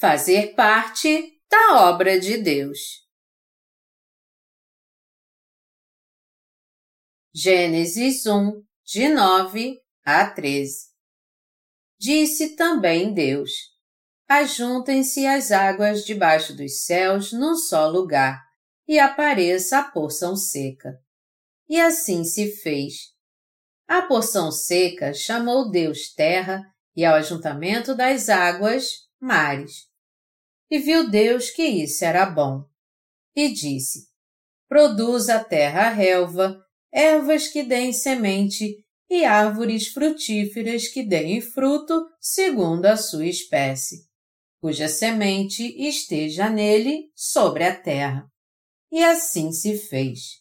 fazer parte da obra de Deus. Gênesis 1, de 9 a 13 Disse também Deus: Ajuntem-se as águas debaixo dos céus num só lugar, e apareça a porção seca. E assim se fez. A porção seca chamou Deus terra, e ao ajuntamento das águas, mares. E viu Deus que isso era bom. E disse: Produz a terra relva, ervas que deem semente e árvores frutíferas que deem fruto segundo a sua espécie, cuja semente esteja nele sobre a terra. E assim se fez.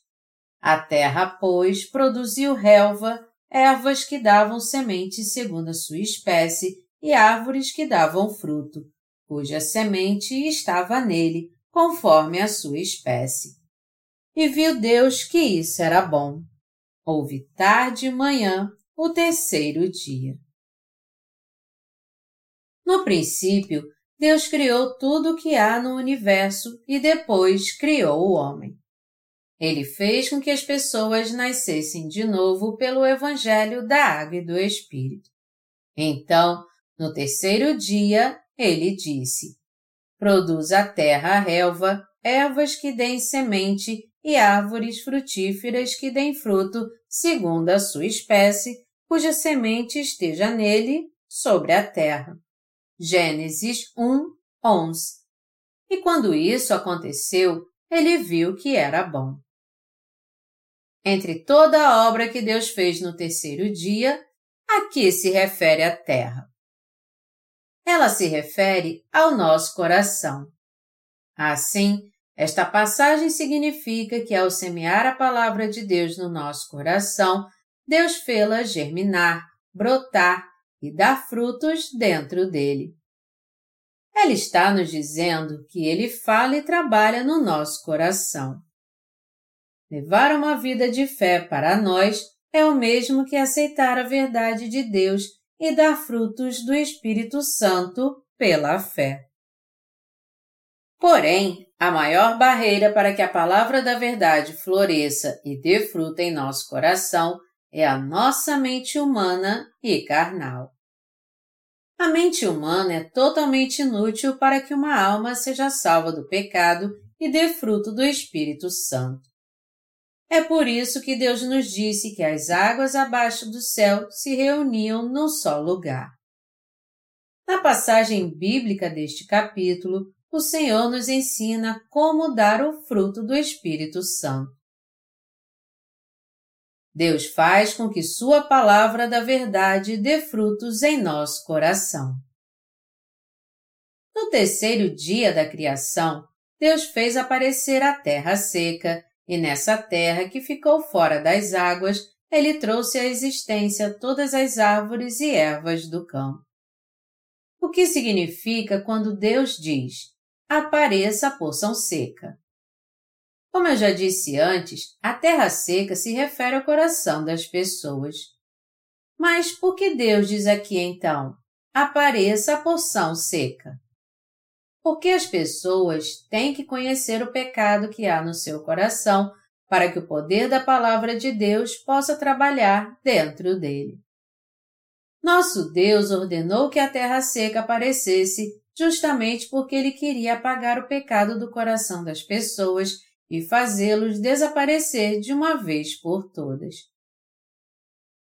A terra, pois, produziu relva, ervas que davam semente segundo a sua espécie e árvores que davam fruto, cuja semente estava nele, conforme a sua espécie. E viu Deus que isso era bom. Houve tarde e manhã, o terceiro dia. No princípio, Deus criou tudo o que há no universo e depois criou o homem. Ele fez com que as pessoas nascessem de novo pelo Evangelho da Água e do Espírito. Então, no terceiro dia, ele disse: Produz a terra a relva, ervas que deem semente e árvores frutíferas que deem fruto, segundo a sua espécie, cuja semente esteja nele, sobre a terra. Gênesis 1, 11. E quando isso aconteceu, ele viu que era bom. Entre toda a obra que Deus fez no terceiro dia, a que se refere a terra? Ela se refere ao nosso coração. Assim, esta passagem significa que ao semear a palavra de Deus no nosso coração, Deus fê-la germinar, brotar e dar frutos dentro dele. Ela está nos dizendo que ele fala e trabalha no nosso coração. Levar uma vida de fé para nós é o mesmo que aceitar a verdade de Deus e dar frutos do Espírito Santo pela fé. Porém, a maior barreira para que a palavra da verdade floresça e dê fruto em nosso coração é a nossa mente humana e carnal. A mente humana é totalmente inútil para que uma alma seja salva do pecado e dê fruto do Espírito Santo. É por isso que Deus nos disse que as águas abaixo do céu se reuniam num só lugar. Na passagem bíblica deste capítulo, o Senhor nos ensina como dar o fruto do Espírito Santo. Deus faz com que Sua palavra da verdade dê frutos em nosso coração. No terceiro dia da criação, Deus fez aparecer a terra seca e nessa terra que ficou fora das águas, ele trouxe à existência todas as árvores e ervas do campo. O que significa quando Deus diz: apareça a porção seca? Como eu já disse antes, a terra seca se refere ao coração das pessoas. Mas por que Deus diz aqui então: apareça a porção seca? Porque as pessoas têm que conhecer o pecado que há no seu coração para que o poder da palavra de Deus possa trabalhar dentro dele. Nosso Deus ordenou que a terra seca aparecesse justamente porque ele queria apagar o pecado do coração das pessoas e fazê-los desaparecer de uma vez por todas.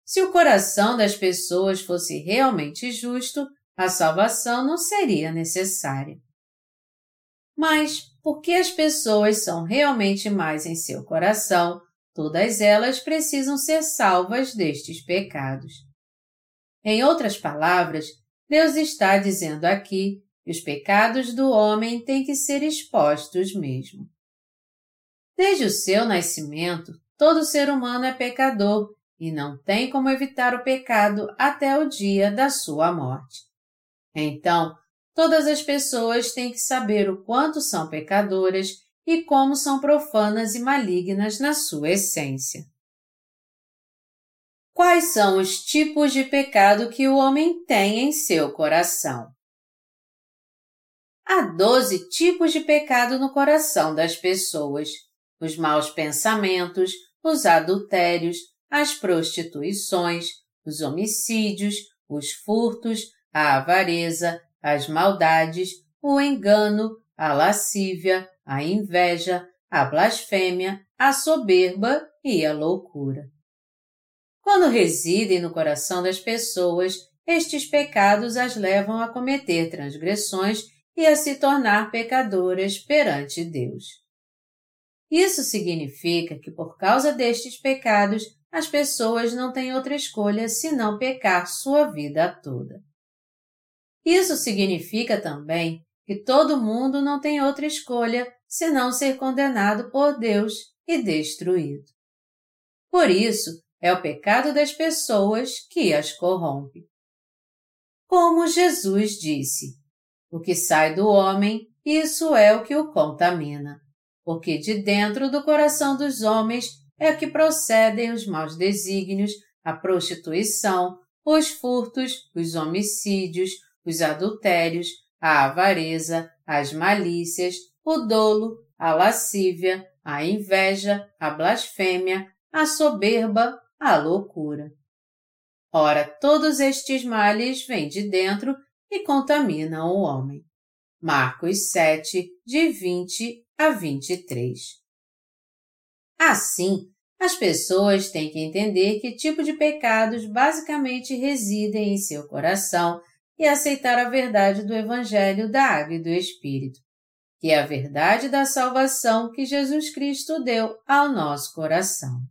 Se o coração das pessoas fosse realmente justo, a salvação não seria necessária. Mas, porque as pessoas são realmente mais em seu coração, todas elas precisam ser salvas destes pecados. Em outras palavras, Deus está dizendo aqui que os pecados do homem têm que ser expostos mesmo. Desde o seu nascimento, todo ser humano é pecador e não tem como evitar o pecado até o dia da sua morte. Então, Todas as pessoas têm que saber o quanto são pecadoras e como são profanas e malignas na sua essência. Quais são os tipos de pecado que o homem tem em seu coração? Há doze tipos de pecado no coração das pessoas: os maus pensamentos, os adultérios, as prostituições, os homicídios, os furtos, a avareza, as maldades, o engano, a lascívia, a inveja, a blasfêmia, a soberba e a loucura. Quando residem no coração das pessoas, estes pecados as levam a cometer transgressões e a se tornar pecadoras perante Deus. Isso significa que, por causa destes pecados, as pessoas não têm outra escolha senão pecar sua vida toda. Isso significa também que todo mundo não tem outra escolha senão ser condenado por Deus e destruído. Por isso, é o pecado das pessoas que as corrompe. Como Jesus disse, o que sai do homem, isso é o que o contamina, porque de dentro do coração dos homens é que procedem os maus desígnios, a prostituição, os furtos, os homicídios, os adultérios, a avareza, as malícias, o dolo, a lascívia, a inveja, a blasfêmia, a soberba, a loucura. Ora, todos estes males vêm de dentro e contaminam o homem. Marcos 7, de 20 a 23. Assim, as pessoas têm que entender que tipo de pecados basicamente residem em seu coração e aceitar a verdade do Evangelho da Água e do Espírito, que é a verdade da salvação que Jesus Cristo deu ao nosso coração.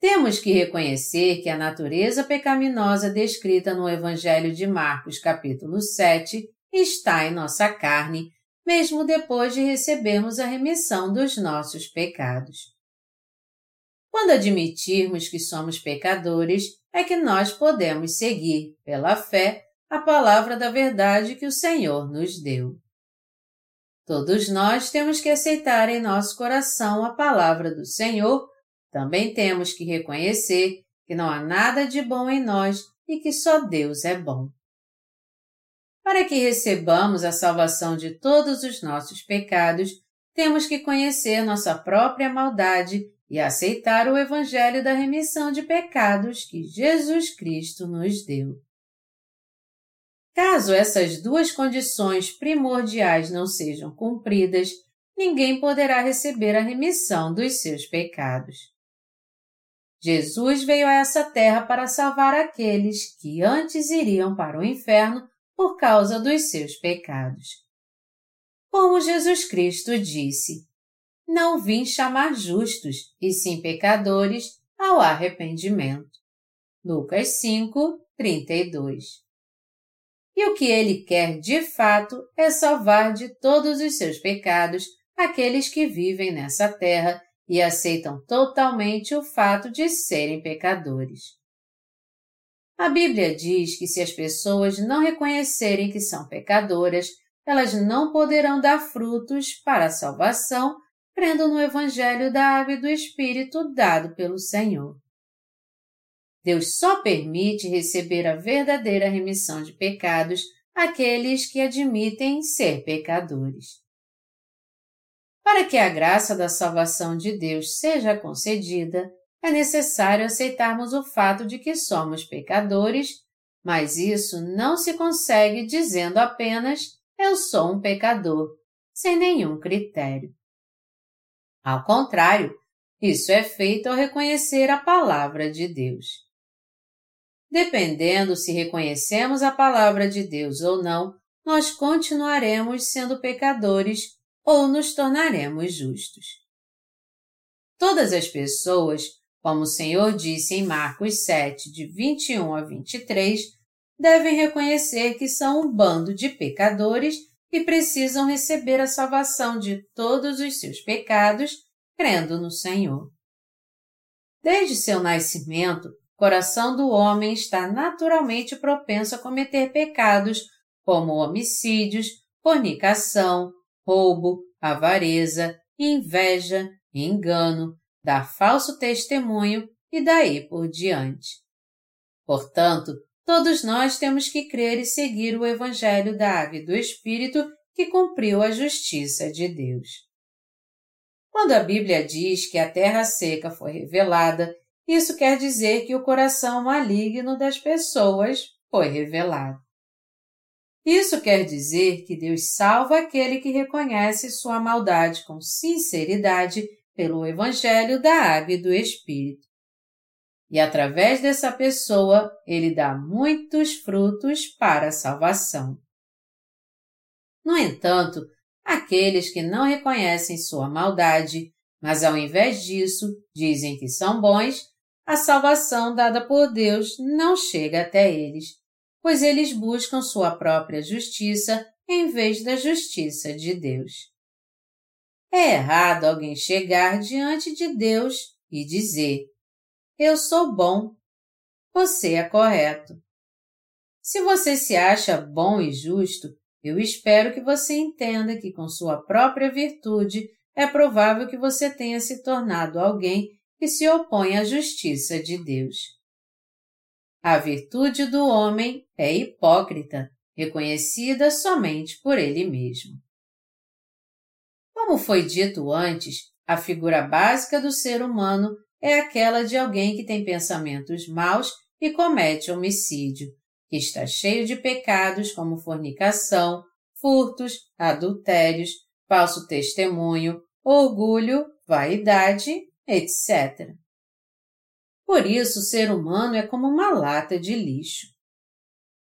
Temos que reconhecer que a natureza pecaminosa descrita no Evangelho de Marcos, capítulo 7, está em nossa carne, mesmo depois de recebermos a remissão dos nossos pecados. Quando admitirmos que somos pecadores, é que nós podemos seguir, pela fé, a palavra da verdade que o Senhor nos deu. Todos nós temos que aceitar em nosso coração a palavra do Senhor, também temos que reconhecer que não há nada de bom em nós e que só Deus é bom. Para que recebamos a salvação de todos os nossos pecados, temos que conhecer nossa própria maldade e aceitar o Evangelho da remissão de pecados que Jesus Cristo nos deu. Caso essas duas condições primordiais não sejam cumpridas, ninguém poderá receber a remissão dos seus pecados. Jesus veio a essa terra para salvar aqueles que antes iriam para o inferno por causa dos seus pecados. Como Jesus Cristo disse, não vim chamar justos, e sim pecadores, ao arrependimento. Lucas 5, 32. E o que ele quer de fato é salvar de todos os seus pecados aqueles que vivem nessa terra e aceitam totalmente o fato de serem pecadores. A Bíblia diz que se as pessoas não reconhecerem que são pecadoras, elas não poderão dar frutos para a salvação crendo no Evangelho da Água e do Espírito dado pelo Senhor. Deus só permite receber a verdadeira remissão de pecados àqueles que admitem ser pecadores. Para que a graça da salvação de Deus seja concedida, é necessário aceitarmos o fato de que somos pecadores, mas isso não se consegue dizendo apenas eu sou um pecador, sem nenhum critério. Ao contrário, isso é feito ao reconhecer a palavra de Deus. Dependendo se reconhecemos a palavra de Deus ou não, nós continuaremos sendo pecadores ou nos tornaremos justos. Todas as pessoas, como o Senhor disse em Marcos 7, de 21 a 23, devem reconhecer que são um bando de pecadores e precisam receber a salvação de todos os seus pecados, crendo no Senhor. Desde seu nascimento, o coração do homem está naturalmente propenso a cometer pecados como homicídios, fornicação, roubo, avareza, inveja, engano, dar falso testemunho e daí por diante. Portanto, todos nós temos que crer e seguir o Evangelho da Água e do Espírito que cumpriu a justiça de Deus. Quando a Bíblia diz que a terra seca foi revelada, isso quer dizer que o coração maligno das pessoas foi revelado. Isso quer dizer que Deus salva aquele que reconhece sua maldade com sinceridade pelo Evangelho da Água e do Espírito. E através dessa pessoa, ele dá muitos frutos para a salvação. No entanto, aqueles que não reconhecem sua maldade, mas ao invés disso dizem que são bons, a salvação dada por Deus não chega até eles, pois eles buscam sua própria justiça em vez da justiça de Deus. É errado alguém chegar diante de Deus e dizer: Eu sou bom. Você é correto. Se você se acha bom e justo, eu espero que você entenda que com sua própria virtude é provável que você tenha se tornado alguém que se opõe à justiça de Deus. A virtude do homem é hipócrita, reconhecida somente por ele mesmo. Como foi dito antes, a figura básica do ser humano é aquela de alguém que tem pensamentos maus e comete homicídio, que está cheio de pecados como fornicação, furtos, adultérios, falso testemunho, orgulho, vaidade, etc. Por isso, o ser humano é como uma lata de lixo.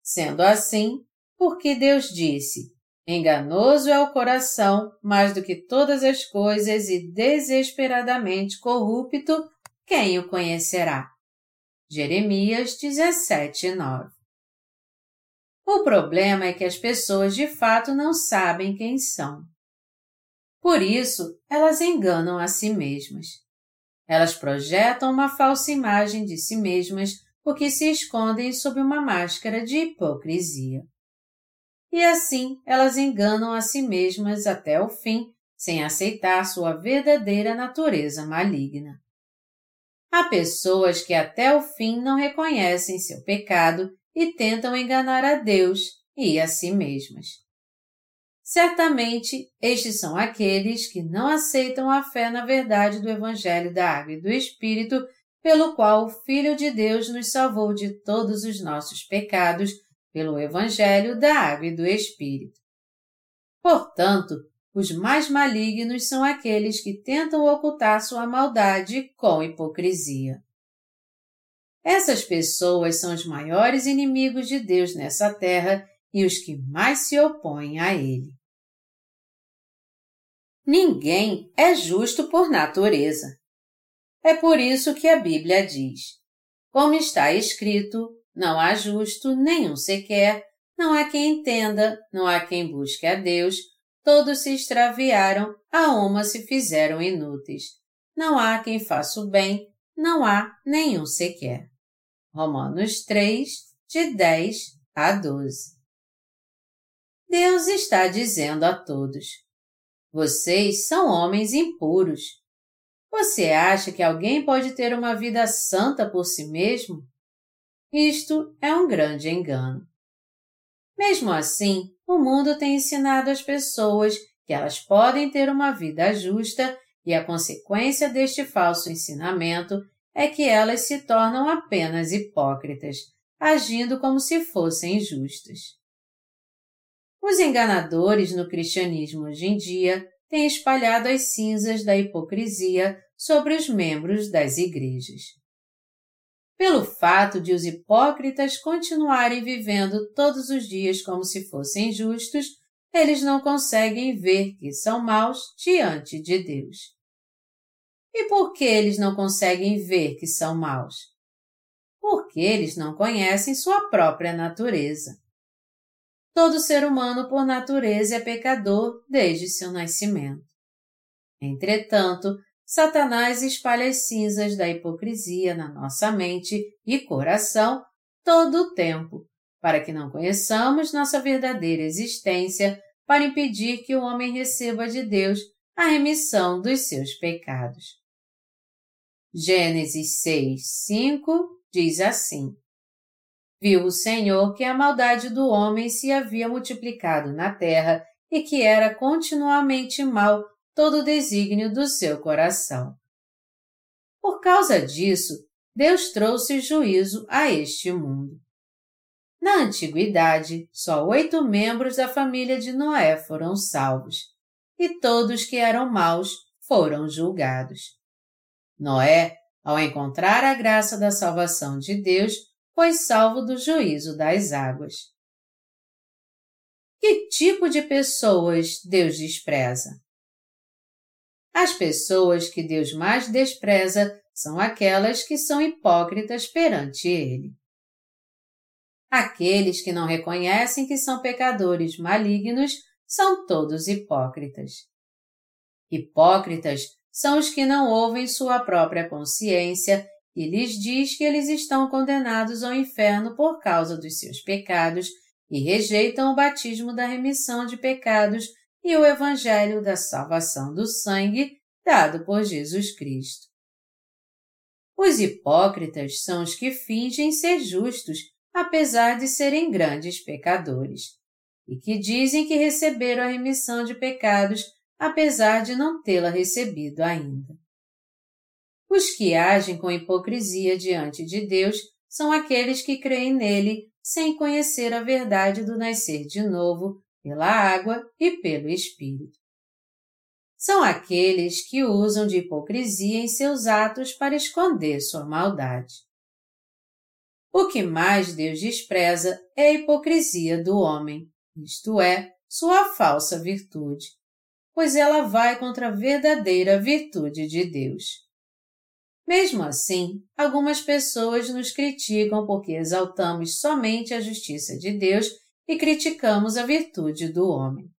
Sendo assim, porque Deus disse: Enganoso é o coração mais do que todas as coisas e desesperadamente corrupto, quem o conhecerá? Jeremias 17, 9. O problema é que as pessoas de fato não sabem quem são. Por isso, elas enganam a si mesmas. Elas projetam uma falsa imagem de si mesmas porque se escondem sob uma máscara de hipocrisia. E assim elas enganam a si mesmas até o fim, sem aceitar sua verdadeira natureza maligna. Há pessoas que até o fim não reconhecem seu pecado e tentam enganar a Deus e a si mesmas. Certamente, estes são aqueles que não aceitam a fé na verdade do Evangelho da Água e do Espírito, pelo qual o Filho de Deus nos salvou de todos os nossos pecados, pelo Evangelho da Água e do Espírito. Portanto, os mais malignos são aqueles que tentam ocultar sua maldade com hipocrisia. Essas pessoas são os maiores inimigos de Deus nessa terra e os que mais se opõem a Ele. Ninguém é justo por natureza. É por isso que a Bíblia diz: Como está escrito, não há justo nenhum sequer, não há quem entenda, não há quem busque a Deus, todos se extraviaram, a uma se fizeram inúteis. Não há quem faça o bem, não há nenhum sequer. Romanos 3, de 10 a 12. Deus está dizendo a todos: Vocês são homens impuros. Você acha que alguém pode ter uma vida santa por si mesmo? Isto é um grande engano. Mesmo assim, o mundo tem ensinado às pessoas que elas podem ter uma vida justa e a consequência deste falso ensinamento é que elas se tornam apenas hipócritas, agindo como se fossem justas. Os enganadores no cristianismo hoje em dia têm espalhado as cinzas da hipocrisia sobre os membros das igrejas. Pelo fato de os hipócritas continuarem vivendo todos os dias como se fossem justos, eles não conseguem ver que são maus diante de Deus. E por que eles não conseguem ver que são maus? Porque eles não conhecem sua própria natureza. Todo ser humano, por natureza, é pecador desde seu nascimento. Entretanto, Satanás espalha as cinzas da hipocrisia na nossa mente e coração todo o tempo, para que não conheçamos nossa verdadeira existência, para impedir que o homem receba de Deus a remissão dos seus pecados. Gênesis 6, 5 diz assim: viu o Senhor que a maldade do homem se havia multiplicado na terra e que era continuamente mal todo o desígnio do seu coração. Por causa disso, Deus trouxe juízo a este mundo. Na antiguidade, só oito membros da família de Noé foram salvos, e todos que eram maus foram julgados. Noé, ao encontrar a graça da salvação de Deus, foi salvo do juízo das águas. Que tipo de pessoas Deus despreza? As pessoas que Deus mais despreza são aquelas que são hipócritas perante Ele. Aqueles que não reconhecem que são pecadores malignos são todos hipócritas. Hipócritas são os que não ouvem sua própria consciência e lhes diz que eles estão condenados ao inferno por causa dos seus pecados e rejeitam o batismo da remissão de pecados e o evangelho da salvação do sangue dado por Jesus Cristo. Os hipócritas são os que fingem ser justos apesar de serem grandes pecadores, e que dizem que receberam a remissão de pecados, apesar de não tê-la recebido ainda. Os que agem com hipocrisia diante de Deus são aqueles que creem nele sem conhecer a verdade do nascer de novo pela água e pelo Espírito. São aqueles que usam de hipocrisia em seus atos para esconder sua maldade. O que mais Deus despreza é a hipocrisia do homem, isto é, sua falsa virtude, pois ela vai contra a verdadeira virtude de Deus. Mesmo assim, algumas pessoas nos criticam porque exaltamos somente a justiça de Deus e criticamos a virtude do homem.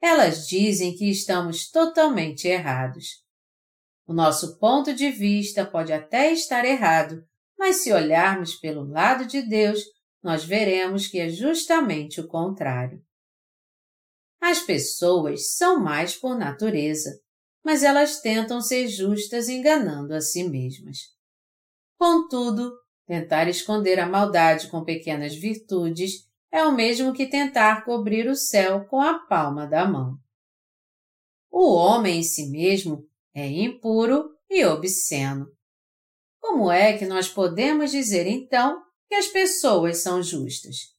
Elas dizem que estamos totalmente errados. O nosso ponto de vista pode até estar errado, mas se olharmos pelo lado de Deus, nós veremos que é justamente o contrário. As pessoas são mais por natureza, mas elas tentam ser justas enganando a si mesmas. Contudo, tentar esconder a maldade com pequenas virtudes é o mesmo que tentar cobrir o céu com a palma da mão. O homem em si mesmo é impuro e obsceno. Como é que nós podemos dizer então que as pessoas são justas?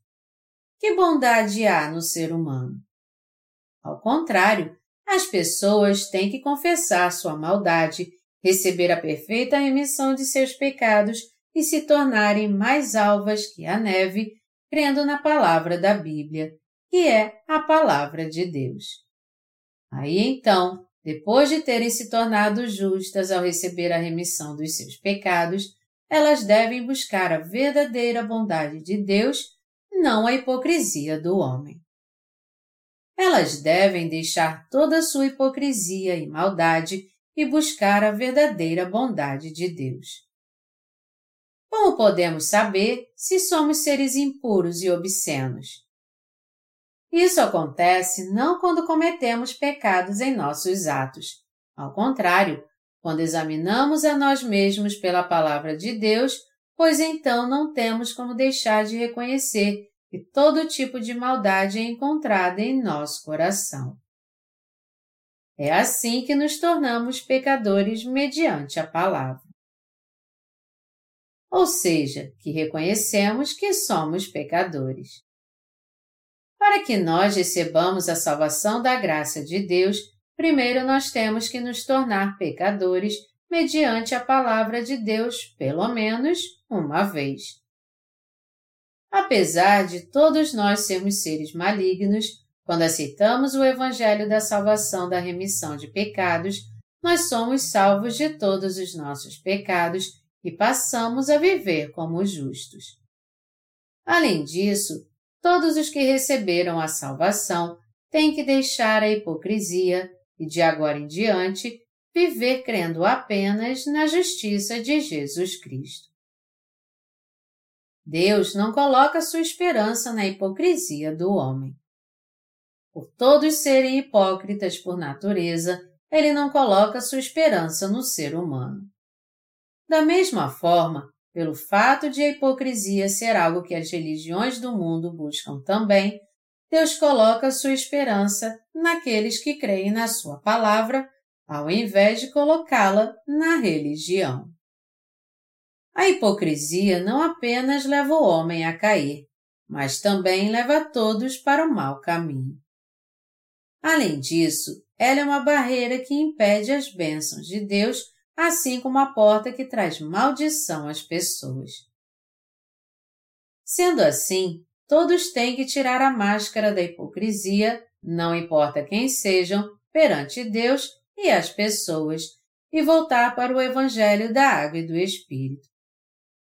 Que bondade há no ser humano? Ao contrário, as pessoas têm que confessar sua maldade, receber a perfeita remissão de seus pecados e se tornarem mais alvas que a neve, crendo na palavra da Bíblia, que é a palavra de Deus. Aí então, depois de terem se tornado justas ao receber a remissão dos seus pecados, elas devem buscar a verdadeira bondade de Deus, não a hipocrisia do homem. Elas devem deixar toda sua hipocrisia e maldade e buscar a verdadeira bondade de Deus. Como podemos saber se somos seres impuros e obscenos? Isso acontece não quando cometemos pecados em nossos atos. Ao contrário, quando examinamos a nós mesmos pela palavra de Deus, pois então não temos como deixar de reconhecer que todo tipo de maldade é encontrada em nosso coração. É assim que nos tornamos pecadores mediante a palavra. Ou seja, que reconhecemos que somos pecadores. Para que nós recebamos a salvação da graça de Deus, primeiro nós temos que nos tornar pecadores mediante a palavra de Deus, pelo menos uma vez. Apesar de todos nós sermos seres malignos, quando aceitamos o Evangelho da salvação da remissão de pecados, nós somos salvos de todos os nossos pecados e passamos a viver como justos. Além disso, todos os que receberam a salvação têm que deixar a hipocrisia e, de agora em diante, viver crendo apenas na justiça de Jesus Cristo. Deus não coloca sua esperança na hipocrisia do homem. Por todos serem hipócritas por natureza, ele não coloca sua esperança no ser humano. Da mesma forma, pelo fato de a hipocrisia ser algo que as religiões do mundo buscam também, Deus coloca sua esperança naqueles que creem na sua palavra, ao invés de colocá-la na religião. A hipocrisia não apenas leva o homem a cair, mas também leva todos para o mau caminho. Além disso, ela é uma barreira que impede as bênçãos de Deus, assim como a porta que traz maldição às pessoas. Sendo assim, todos têm que tirar a máscara da hipocrisia, não importa quem sejam, perante Deus e as pessoas, e voltar para o Evangelho da Água e do Espírito.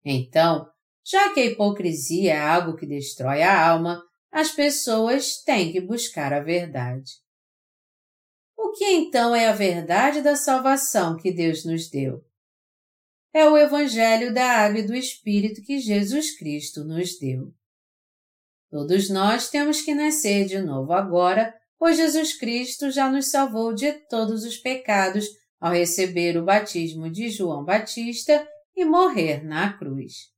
Então, já que a hipocrisia é algo que destrói a alma, as pessoas têm que buscar a verdade. Que então é a verdade da salvação que Deus nos deu? É o Evangelho da Água e do Espírito que Jesus Cristo nos deu. Todos nós temos que nascer de novo agora, pois Jesus Cristo já nos salvou de todos os pecados ao receber o batismo de João Batista e morrer na cruz.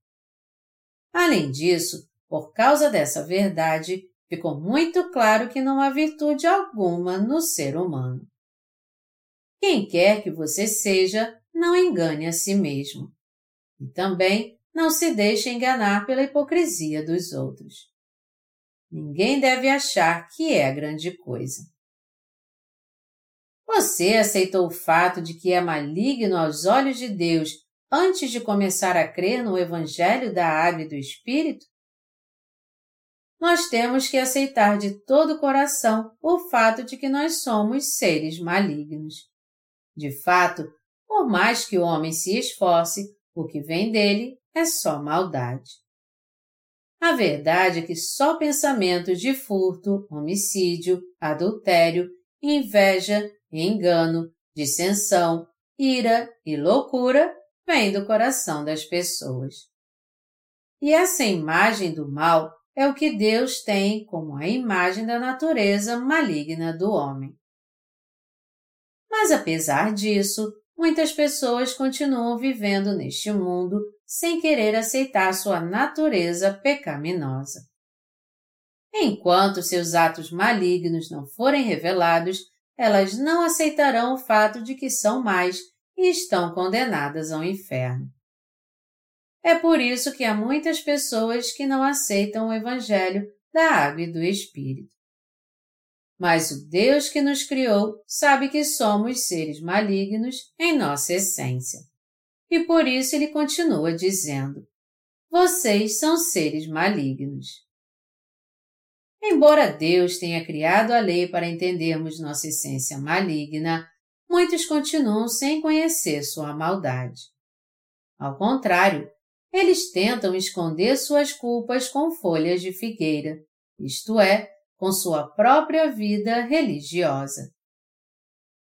Além disso, por causa dessa verdade, ficou muito claro que não há virtude alguma no ser humano. Quem quer que você seja, não engane a si mesmo. E também não se deixe enganar pela hipocrisia dos outros. Ninguém deve achar que é grande coisa. Você aceitou o fato de que é maligno aos olhos de Deus antes de começar a crer no Evangelho da Água e do Espírito? Nós temos que aceitar de todo o coração o fato de que nós somos seres malignos. De fato, por mais que o homem se esforce, o que vem dele é só maldade. A verdade é que só pensamentos de furto, homicídio, adultério, inveja, engano, dissensão, ira e loucura vem do coração das pessoas. E essa imagem do mal é o que Deus tem como a imagem da natureza maligna do homem. Mas apesar disso, muitas pessoas continuam vivendo neste mundo sem querer aceitar sua natureza pecaminosa. Enquanto seus atos malignos não forem revelados, elas não aceitarão o fato de que são mais e estão condenadas ao inferno. É por isso que há muitas pessoas que não aceitam o Evangelho da água e do Espírito. Mas o Deus que nos criou sabe que somos seres malignos em nossa essência. E por isso ele continua dizendo: Vocês são seres malignos. Embora Deus tenha criado a lei para entendermos nossa essência maligna, muitos continuam sem conhecer sua maldade. Ao contrário, eles tentam esconder suas culpas com folhas de figueira, isto é, com sua própria vida religiosa.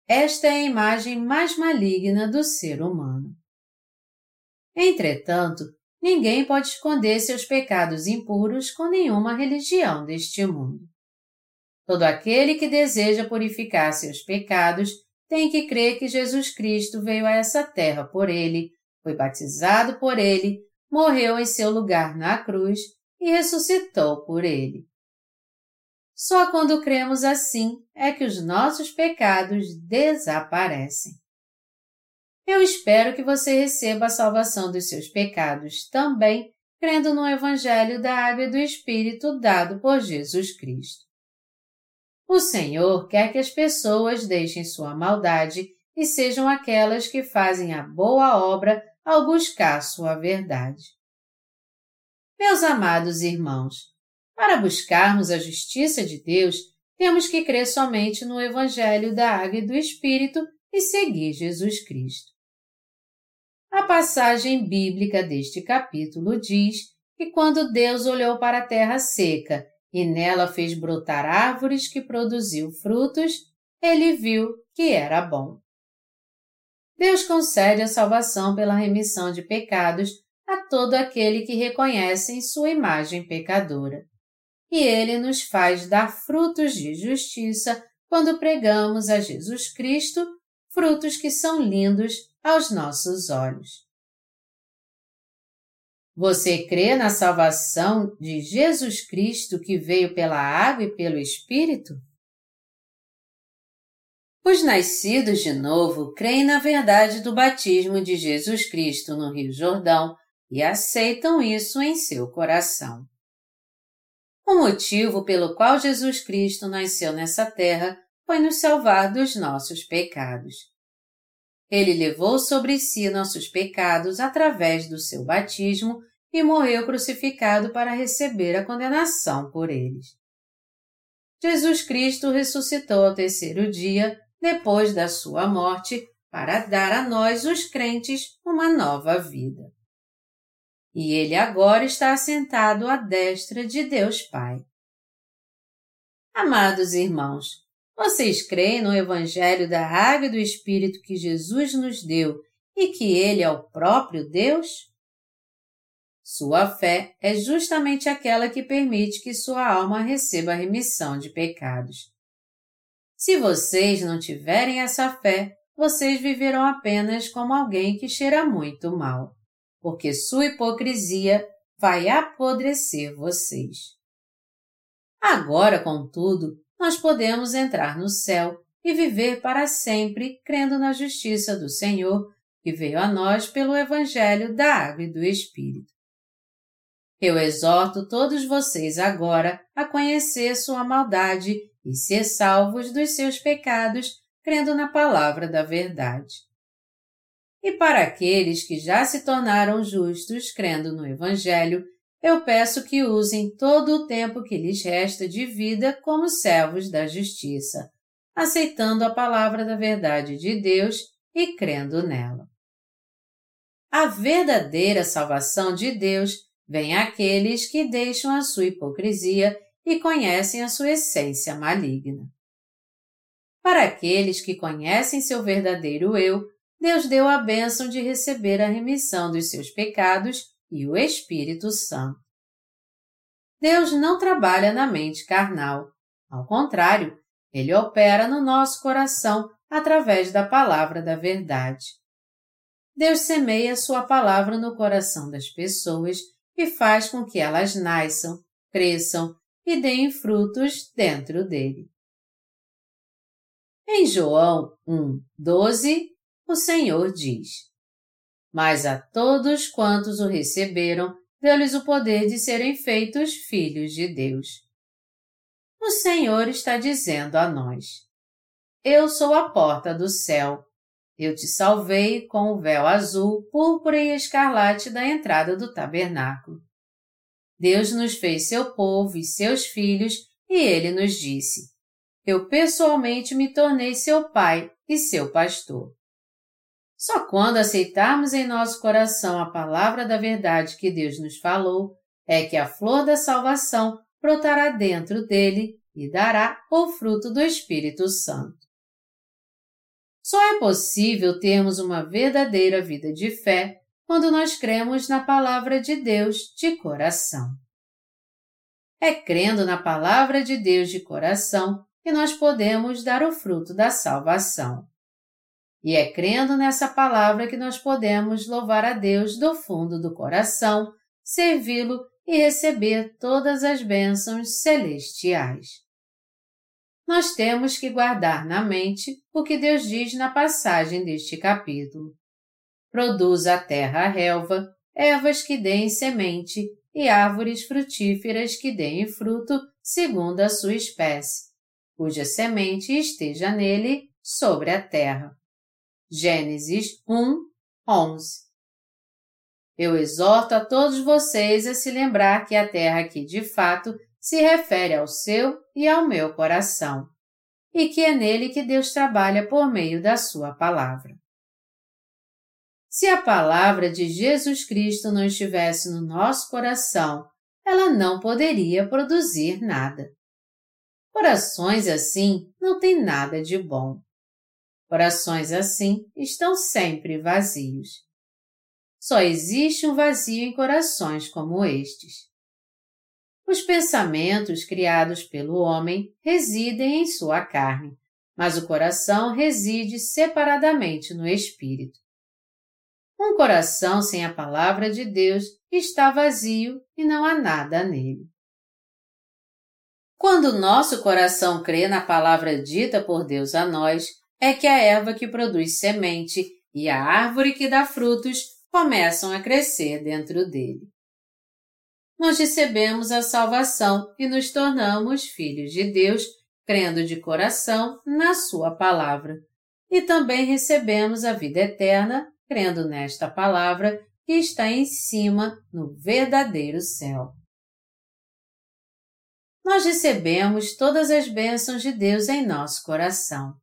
Esta é a imagem mais maligna do ser humano. Entretanto, ninguém pode esconder seus pecados impuros com nenhuma religião deste mundo. Todo aquele que deseja purificar seus pecados tem que crer que Jesus Cristo veio a essa terra por ele, foi batizado por ele, morreu em seu lugar na cruz e ressuscitou por ele. Só quando cremos assim é que os nossos pecados desaparecem. Eu espero que você receba a salvação dos seus pecados também, crendo no Evangelho da Água e do Espírito dado por Jesus Cristo. O Senhor quer que as pessoas deixem sua maldade e sejam aquelas que fazem a boa obra ao buscar sua verdade. Meus amados irmãos, para buscarmos a justiça de Deus, temos que crer somente no Evangelho da Água e do Espírito e seguir Jesus Cristo. A passagem bíblica deste capítulo diz que quando Deus olhou para a terra seca e nela fez brotar árvores que produziu frutos, ele viu que era bom. Deus concede a salvação pela remissão de pecados a todo aquele que reconhece em sua imagem pecadora. E ele nos faz dar frutos de justiça quando pregamos a Jesus Cristo, frutos que são lindos aos nossos olhos. Você crê na salvação de Jesus Cristo que veio pela água e pelo Espírito? Os nascidos de novo creem na verdade do batismo de Jesus Cristo no Rio Jordão e aceitam isso em seu coração. O motivo pelo qual Jesus Cristo nasceu nessa terra foi nos salvar dos nossos pecados. Ele levou sobre si nossos pecados através do seu batismo e morreu crucificado para receber a condenação por eles. Jesus Cristo ressuscitou ao terceiro dia, depois da sua morte, para dar a nós, os crentes, uma nova vida. E ele agora está assentado à destra de Deus Pai. Amados irmãos, vocês creem no Evangelho da Água e do Espírito que Jesus nos deu e que Ele é o próprio Deus? Sua fé é justamente aquela que permite que sua alma receba a remissão de pecados. Se vocês não tiverem essa fé, vocês viverão apenas como alguém que cheira muito mal, porque sua hipocrisia vai apodrecer vocês. Agora, contudo, nós podemos entrar no céu e viver para sempre crendo na justiça do Senhor, que veio a nós pelo Evangelho da Água e do Espírito. Eu exorto todos vocês agora a conhecer sua maldade e ser salvos dos seus pecados, crendo na palavra da verdade. E para aqueles que já se tornaram justos crendo no Evangelho, eu peço que usem todo o tempo que lhes resta de vida como servos da justiça, aceitando a palavra da verdade de Deus e crendo nela. A verdadeira salvação de Deus vem àqueles que deixam a sua hipocrisia e conhecem a sua essência maligna. Para aqueles que conhecem seu verdadeiro eu, Deus deu a bênção de receber a remissão dos seus pecados e o Espírito Santo. Deus não trabalha na mente carnal. Ao contrário, ele opera no nosso coração através da palavra da verdade. Deus semeia sua palavra no coração das pessoas e faz com que elas nasçam, cresçam e deem frutos dentro dele. Em João 1, 12, o Senhor diz: mas a todos quantos o receberam, deu-lhes o poder de serem feitos filhos de Deus. O Senhor está dizendo a nós: Eu sou a porta do céu. Eu te salvei com o véu azul, púrpura e escarlate da entrada do tabernáculo. Deus nos fez seu povo e seus filhos, e ele nos disse: Eu pessoalmente me tornei seu pai e seu pastor. Só quando aceitarmos em nosso coração a palavra da verdade que Deus nos falou, é que a flor da salvação brotará dentro dele e dará o fruto do Espírito Santo. Só é possível termos uma verdadeira vida de fé quando nós cremos na palavra de Deus de coração. É crendo na palavra de Deus de coração que nós podemos dar o fruto da salvação. E é crendo nessa palavra que nós podemos louvar a Deus do fundo do coração, servi-lo e receber todas as bênçãos celestiais. Nós temos que guardar na mente o que Deus diz na passagem deste capítulo. Produz a terra relva, ervas que deem semente e árvores frutíferas que deem fruto segundo a sua espécie, cuja semente esteja nele sobre a terra. Gênesis 1, 11. Eu exorto a todos vocês a se lembrar que a terra aqui de fato se refere ao seu e ao meu coração, e que é nele que Deus trabalha por meio da sua palavra. Se a palavra de Jesus Cristo não estivesse no nosso coração, ela não poderia produzir nada. Corações assim não têm nada de bom. Corações assim estão sempre vazios. Só existe um vazio em corações como estes. Os pensamentos criados pelo homem residem em sua carne, mas o coração reside separadamente no espírito. Um coração sem a palavra de Deus está vazio e não há nada nele. Quando nosso coração crê na palavra dita por Deus a nós, é que a erva que produz semente e a árvore que dá frutos começam a crescer dentro dele. Nós recebemos a salvação e nos tornamos filhos de Deus, crendo de coração na Sua palavra. E também recebemos a vida eterna, crendo nesta palavra que está em cima no verdadeiro céu. Nós recebemos todas as bênçãos de Deus em nosso coração.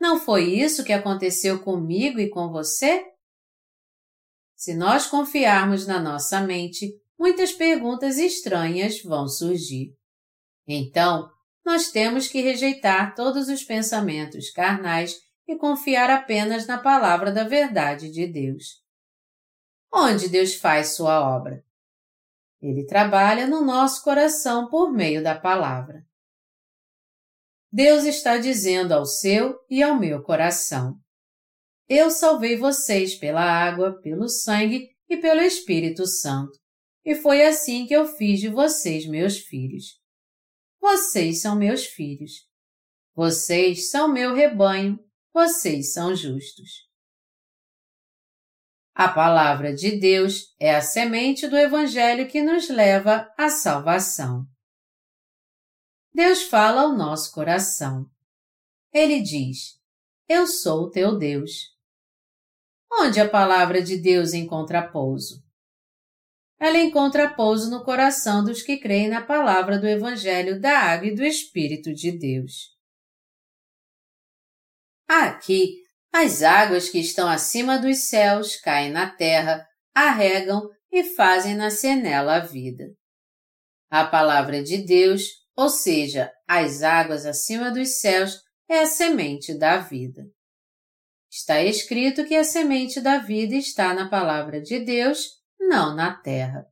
Não foi isso que aconteceu comigo e com você? Se nós confiarmos na nossa mente, muitas perguntas estranhas vão surgir. Então, nós temos que rejeitar todos os pensamentos carnais e confiar apenas na palavra da verdade de Deus. Onde Deus faz sua obra? Ele trabalha no nosso coração por meio da palavra. Deus está dizendo ao seu e ao meu coração: Eu salvei vocês pela água, pelo sangue e pelo Espírito Santo, e foi assim que eu fiz de vocês meus filhos. Vocês são meus filhos. Vocês são meu rebanho, vocês são justos. A palavra de Deus é a semente do Evangelho que nos leva à salvação. Deus fala ao nosso coração. Ele diz: Eu sou o teu Deus. Onde a palavra de Deus encontra pouso? Ela encontra pouso no coração dos que creem na palavra do Evangelho da Água e do Espírito de Deus. Aqui, as águas que estão acima dos céus caem na terra, arregam e fazem nascer nela a vida. A palavra de Deus ou seja, as águas acima dos céus é a semente da vida. Está escrito que a semente da vida está na palavra de Deus, não na terra.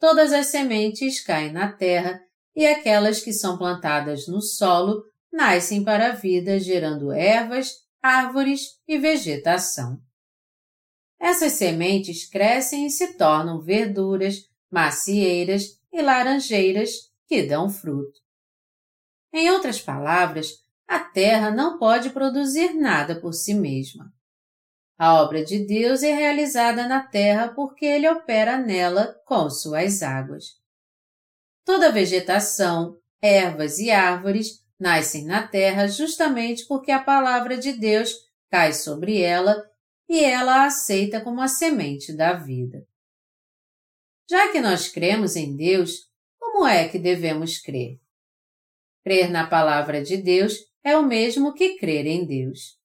Todas as sementes caem na terra e aquelas que são plantadas no solo nascem para a vida, gerando ervas, árvores e vegetação. Essas sementes crescem e se tornam verduras, macieiras e laranjeiras que dão fruto. Em outras palavras, a terra não pode produzir nada por si mesma. A obra de Deus é realizada na terra porque Ele opera nela com suas águas. Toda vegetação, ervas e árvores nascem na terra justamente porque a palavra de Deus cai sobre ela e ela a aceita como a semente da vida. Já que nós cremos em Deus, como é que devemos crer? Crer na palavra de Deus é o mesmo que crer em Deus.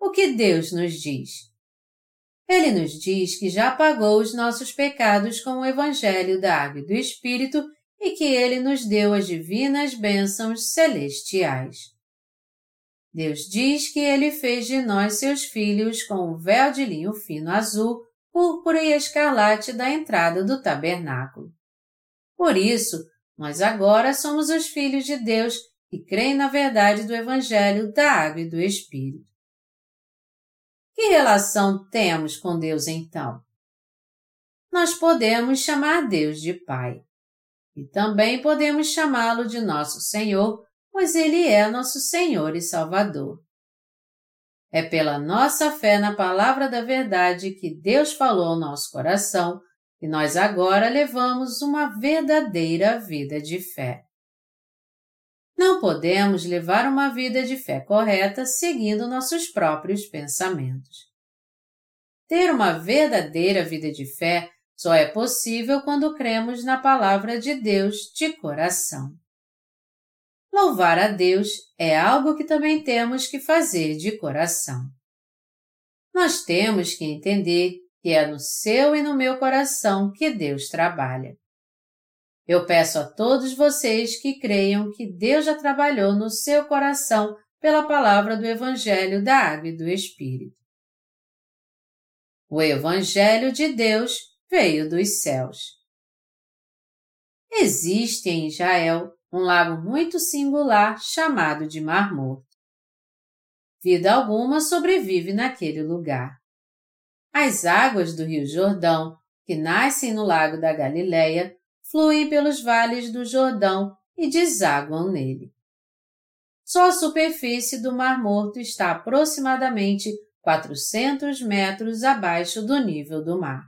O que Deus nos diz? Ele nos diz que já pagou os nossos pecados com o Evangelho da Água e do Espírito e que ele nos deu as divinas bênçãos celestiais. Deus diz que ele fez de nós seus filhos com um véu de linho fino azul, púrpura e escarlate da entrada do tabernáculo. Por isso, nós agora somos os filhos de Deus que creem na verdade do Evangelho da Água e do Espírito. Que relação temos com Deus então? Nós podemos chamar Deus de Pai. E também podemos chamá-lo de nosso Senhor, pois Ele é nosso Senhor e Salvador. É pela nossa fé na palavra da verdade que Deus falou ao nosso coração e nós agora levamos uma verdadeira vida de fé. Não podemos levar uma vida de fé correta seguindo nossos próprios pensamentos. Ter uma verdadeira vida de fé só é possível quando cremos na palavra de Deus de coração. Louvar a Deus é algo que também temos que fazer de coração. Nós temos que entender que é no seu e no meu coração que Deus trabalha. Eu peço a todos vocês que creiam que Deus já trabalhou no seu coração pela palavra do Evangelho da Água e do Espírito. O Evangelho de Deus veio dos céus. Existe em Israel um lago muito singular chamado de Mar Morto. Vida alguma sobrevive naquele lugar. as águas do Rio Jordão, que nascem no lago da Galileia, fluem pelos vales do Jordão e desaguam nele. Só a superfície do Mar Morto está aproximadamente 400 metros abaixo do nível do mar.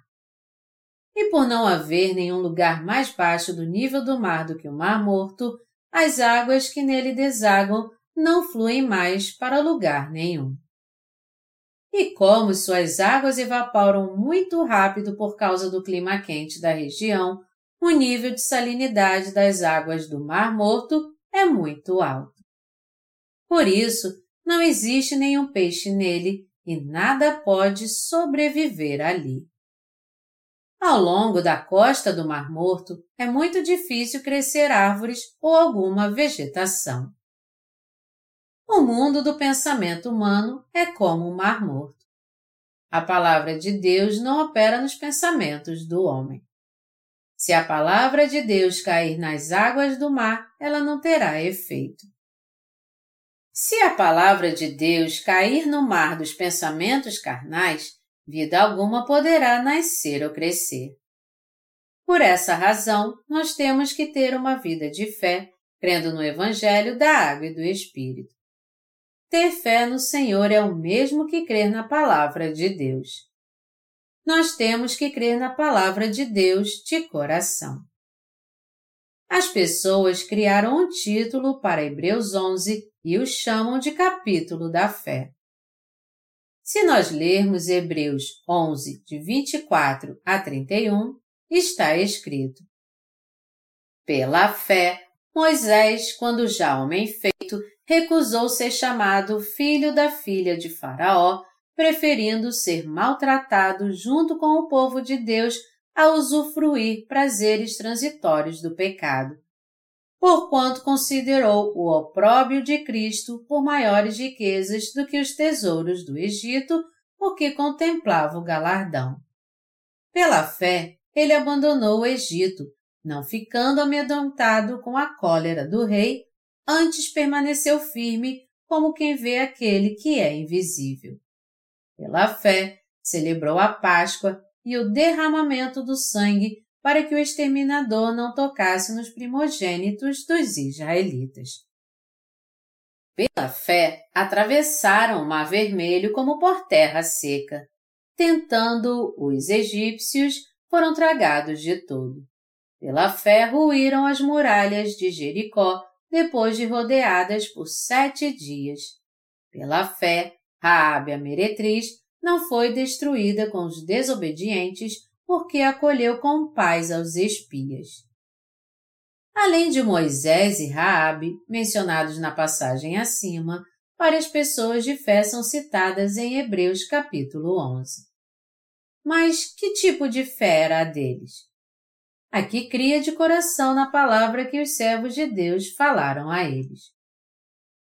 E por não haver nenhum lugar mais baixo do nível do mar do que o Mar Morto, as águas que nele desaguam não fluem mais para lugar nenhum. E como suas águas evaporam muito rápido por causa do clima quente da região, o nível de salinidade das águas do Mar Morto é muito alto. Por isso, não existe nenhum peixe nele e nada pode sobreviver ali. Ao longo da costa do Mar Morto é muito difícil crescer árvores ou alguma vegetação. O mundo do pensamento humano é como o Mar Morto. A palavra de Deus não opera nos pensamentos do homem. Se a palavra de Deus cair nas águas do mar, ela não terá efeito. Se a palavra de Deus cair no mar dos pensamentos carnais, vida alguma poderá nascer ou crescer. Por essa razão, nós temos que ter uma vida de fé, crendo no Evangelho da Água e do Espírito. Ter fé no Senhor é o mesmo que crer na palavra de Deus nós temos que crer na palavra de Deus de coração. As pessoas criaram um título para Hebreus 11 e o chamam de capítulo da fé. Se nós lermos Hebreus 11, de 24 a 31, está escrito: Pela fé, Moisés, quando já homem feito, recusou ser chamado filho da filha de Faraó preferindo ser maltratado junto com o povo de Deus a usufruir prazeres transitórios do pecado. Porquanto considerou o opróbio de Cristo por maiores riquezas do que os tesouros do Egito, porque contemplava o galardão. Pela fé, ele abandonou o Egito, não ficando amedrontado com a cólera do rei, antes permaneceu firme como quem vê aquele que é invisível. Pela fé, celebrou a Páscoa e o derramamento do sangue para que o exterminador não tocasse nos primogênitos dos israelitas. Pela fé, atravessaram o Mar Vermelho como por terra seca. Tentando, os egípcios foram tragados de todo. Pela fé, ruíram as muralhas de Jericó depois de rodeadas por sete dias. Pela fé, Raabe a meretriz não foi destruída com os desobedientes porque acolheu com paz aos espias. Além de Moisés e Raabe, mencionados na passagem acima, várias pessoas de fé são citadas em Hebreus capítulo 11. Mas que tipo de fé era a deles? Aqui cria de coração na palavra que os servos de Deus falaram a eles.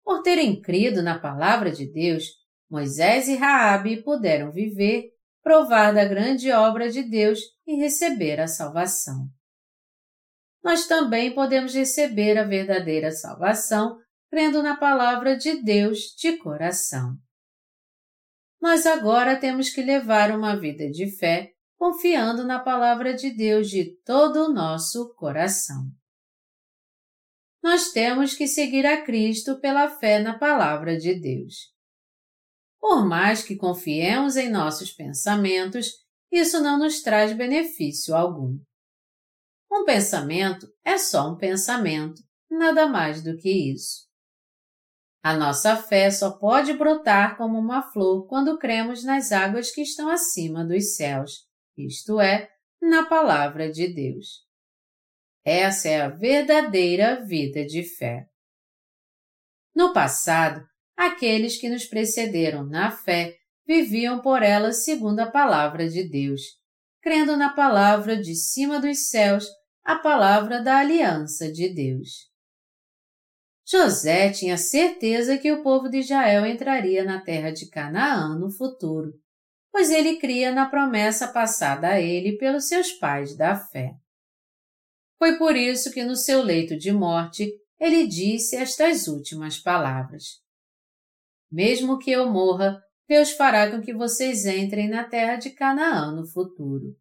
Por terem crido na palavra de Deus, Moisés e Raabe puderam viver, provar da grande obra de Deus e receber a salvação. Nós também podemos receber a verdadeira salvação crendo na palavra de Deus de coração. Nós agora temos que levar uma vida de fé, confiando na palavra de Deus de todo o nosso coração. Nós temos que seguir a Cristo pela fé na palavra de Deus. Por mais que confiemos em nossos pensamentos, isso não nos traz benefício algum. Um pensamento é só um pensamento, nada mais do que isso. A nossa fé só pode brotar como uma flor quando cremos nas águas que estão acima dos céus, isto é, na Palavra de Deus. Essa é a verdadeira vida de fé. No passado, aqueles que nos precederam na fé viviam por ela segundo a palavra de Deus, crendo na palavra de cima dos céus, a palavra da aliança de Deus. José tinha certeza que o povo de Israel entraria na terra de Canaã no futuro, pois ele cria na promessa passada a ele pelos seus pais da fé. Foi por isso que no seu leito de morte ele disse estas últimas palavras mesmo que eu morra, Deus fará com que vocês entrem na terra de Canaã no futuro.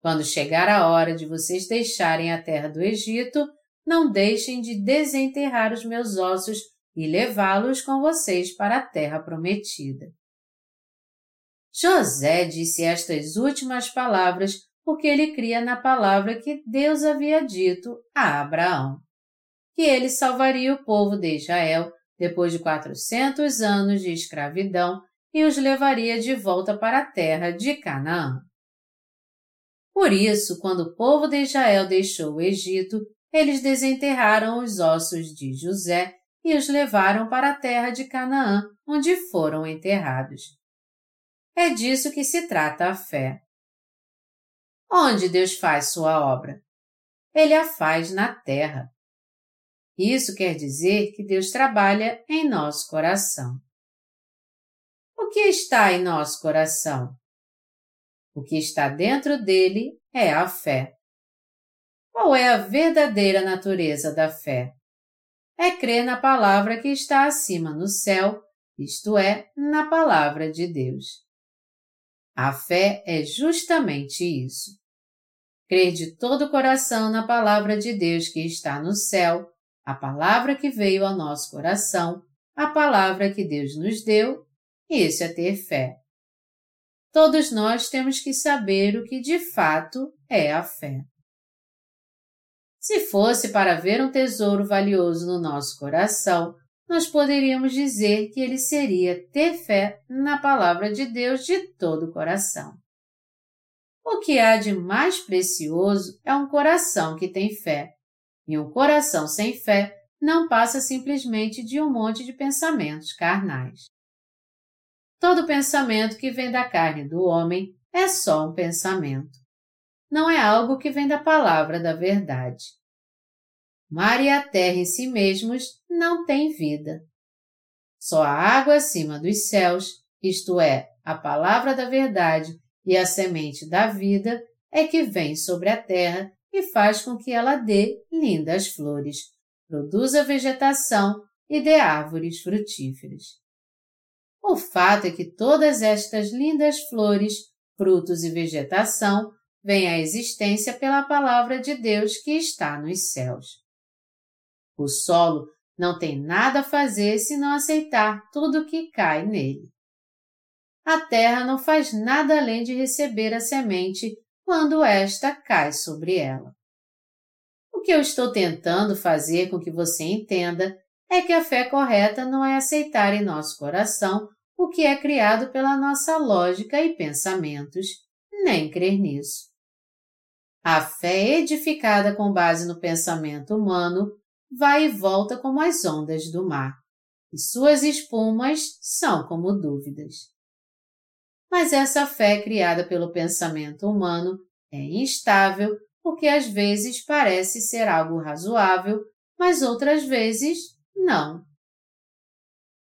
Quando chegar a hora de vocês deixarem a terra do Egito, não deixem de desenterrar os meus ossos e levá-los com vocês para a terra prometida. José disse estas últimas palavras porque ele cria na palavra que Deus havia dito a Abraão, que ele salvaria o povo de Israel depois de quatrocentos anos de escravidão e os levaria de volta para a terra de Canaã. Por isso, quando o povo de Israel deixou o Egito, eles desenterraram os ossos de José e os levaram para a terra de Canaã, onde foram enterrados. É disso que se trata a fé. Onde Deus faz sua obra? Ele a faz na terra. Isso quer dizer que Deus trabalha em nosso coração. O que está em nosso coração? O que está dentro dele é a fé. Qual é a verdadeira natureza da fé? É crer na palavra que está acima no céu, isto é, na palavra de Deus. A fé é justamente isso. Crer de todo o coração na palavra de Deus que está no céu, a palavra que veio ao nosso coração, a palavra que Deus nos deu, isso é ter fé. Todos nós temos que saber o que de fato é a fé. Se fosse para ver um tesouro valioso no nosso coração, nós poderíamos dizer que ele seria ter fé na palavra de Deus de todo o coração. O que há de mais precioso é um coração que tem fé, e um coração sem fé não passa simplesmente de um monte de pensamentos carnais. Todo pensamento que vem da carne do homem é só um pensamento. Não é algo que vem da palavra da verdade mar e a terra em si mesmos não têm vida. Só a água acima dos céus, isto é, a palavra da verdade e a semente da vida, é que vem sobre a terra e faz com que ela dê lindas flores, produza vegetação e dê árvores frutíferas. O fato é que todas estas lindas flores, frutos e vegetação vêm à existência pela palavra de Deus que está nos céus. O solo não tem nada a fazer se não aceitar tudo que cai nele. A terra não faz nada além de receber a semente quando esta cai sobre ela. O que eu estou tentando fazer com que você entenda é que a fé correta não é aceitar em nosso coração o que é criado pela nossa lógica e pensamentos, nem crer nisso. A fé edificada com base no pensamento humano vai e volta como as ondas do mar, e suas espumas são como dúvidas. Mas essa fé criada pelo pensamento humano é instável porque às vezes parece ser algo razoável, mas outras vezes não.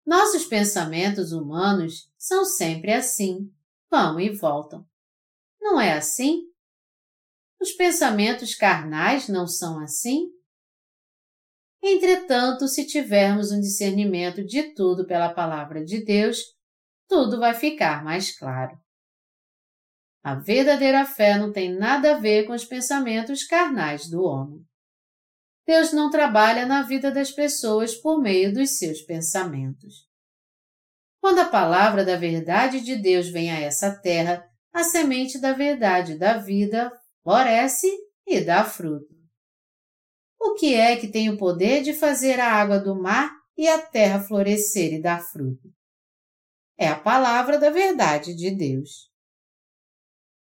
Nossos pensamentos humanos são sempre assim, vão e voltam. Não é assim? Os pensamentos carnais não são assim? Entretanto, se tivermos um discernimento de tudo pela palavra de Deus, tudo vai ficar mais claro. A verdadeira fé não tem nada a ver com os pensamentos carnais do homem. Deus não trabalha na vida das pessoas por meio dos seus pensamentos. Quando a palavra da verdade de Deus vem a essa terra, a semente da verdade da vida floresce e dá fruto. O que é que tem o poder de fazer a água do mar e a terra florescer e dar fruto? É a palavra da verdade de Deus.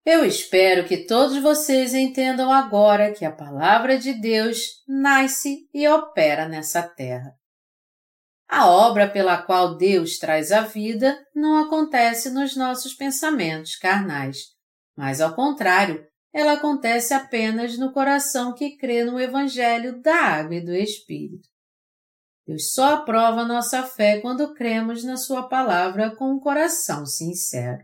Eu espero que todos vocês entendam agora que a palavra de Deus nasce e opera nessa terra. A obra pela qual Deus traz a vida não acontece nos nossos pensamentos carnais, mas ao contrário, ela acontece apenas no coração que crê no Evangelho da Água e do Espírito. Deus só aprova nossa fé quando cremos na Sua palavra com um coração sincero.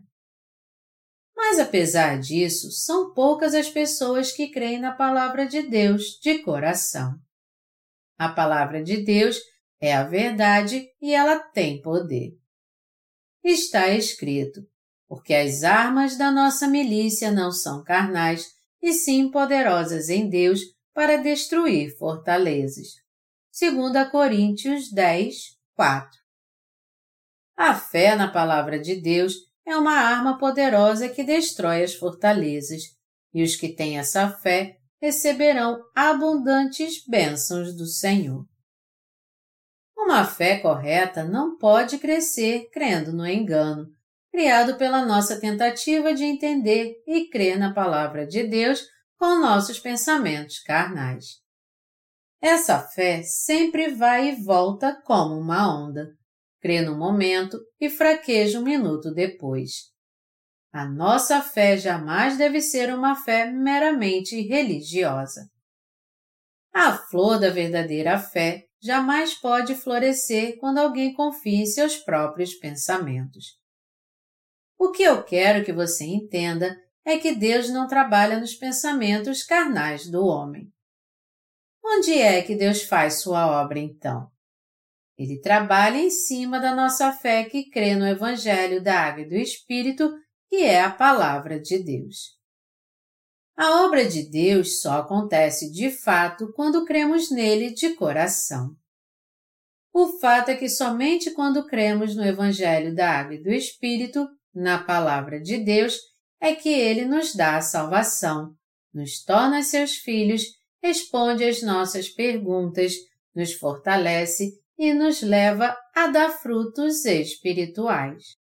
Mas apesar disso, são poucas as pessoas que creem na palavra de Deus de coração. A palavra de Deus é a verdade e ela tem poder. está escrito: Porque as armas da nossa milícia não são carnais, e sim poderosas em Deus para destruir fortalezas. 2 Coríntios 10, 4 A fé na palavra de Deus é uma arma poderosa que destrói as fortalezas, e os que têm essa fé receberão abundantes bênçãos do Senhor. Uma fé correta não pode crescer crendo no engano, criado pela nossa tentativa de entender e crer na palavra de Deus com nossos pensamentos carnais. Essa fé sempre vai e volta como uma onda, crê no momento e fraqueja um minuto depois. A nossa fé jamais deve ser uma fé meramente religiosa. A flor da verdadeira fé jamais pode florescer quando alguém confia em seus próprios pensamentos. O que eu quero que você entenda é que Deus não trabalha nos pensamentos carnais do homem. Onde é que Deus faz sua obra então? Ele trabalha em cima da nossa fé que crê no Evangelho da Água e do Espírito, que é a Palavra de Deus. A obra de Deus só acontece de fato quando cremos nele de coração. O fato é que somente quando cremos no Evangelho da Água e do Espírito, na Palavra de Deus, é que ele nos dá a salvação, nos torna seus filhos, responde às nossas perguntas, nos fortalece e nos leva a dar frutos espirituais.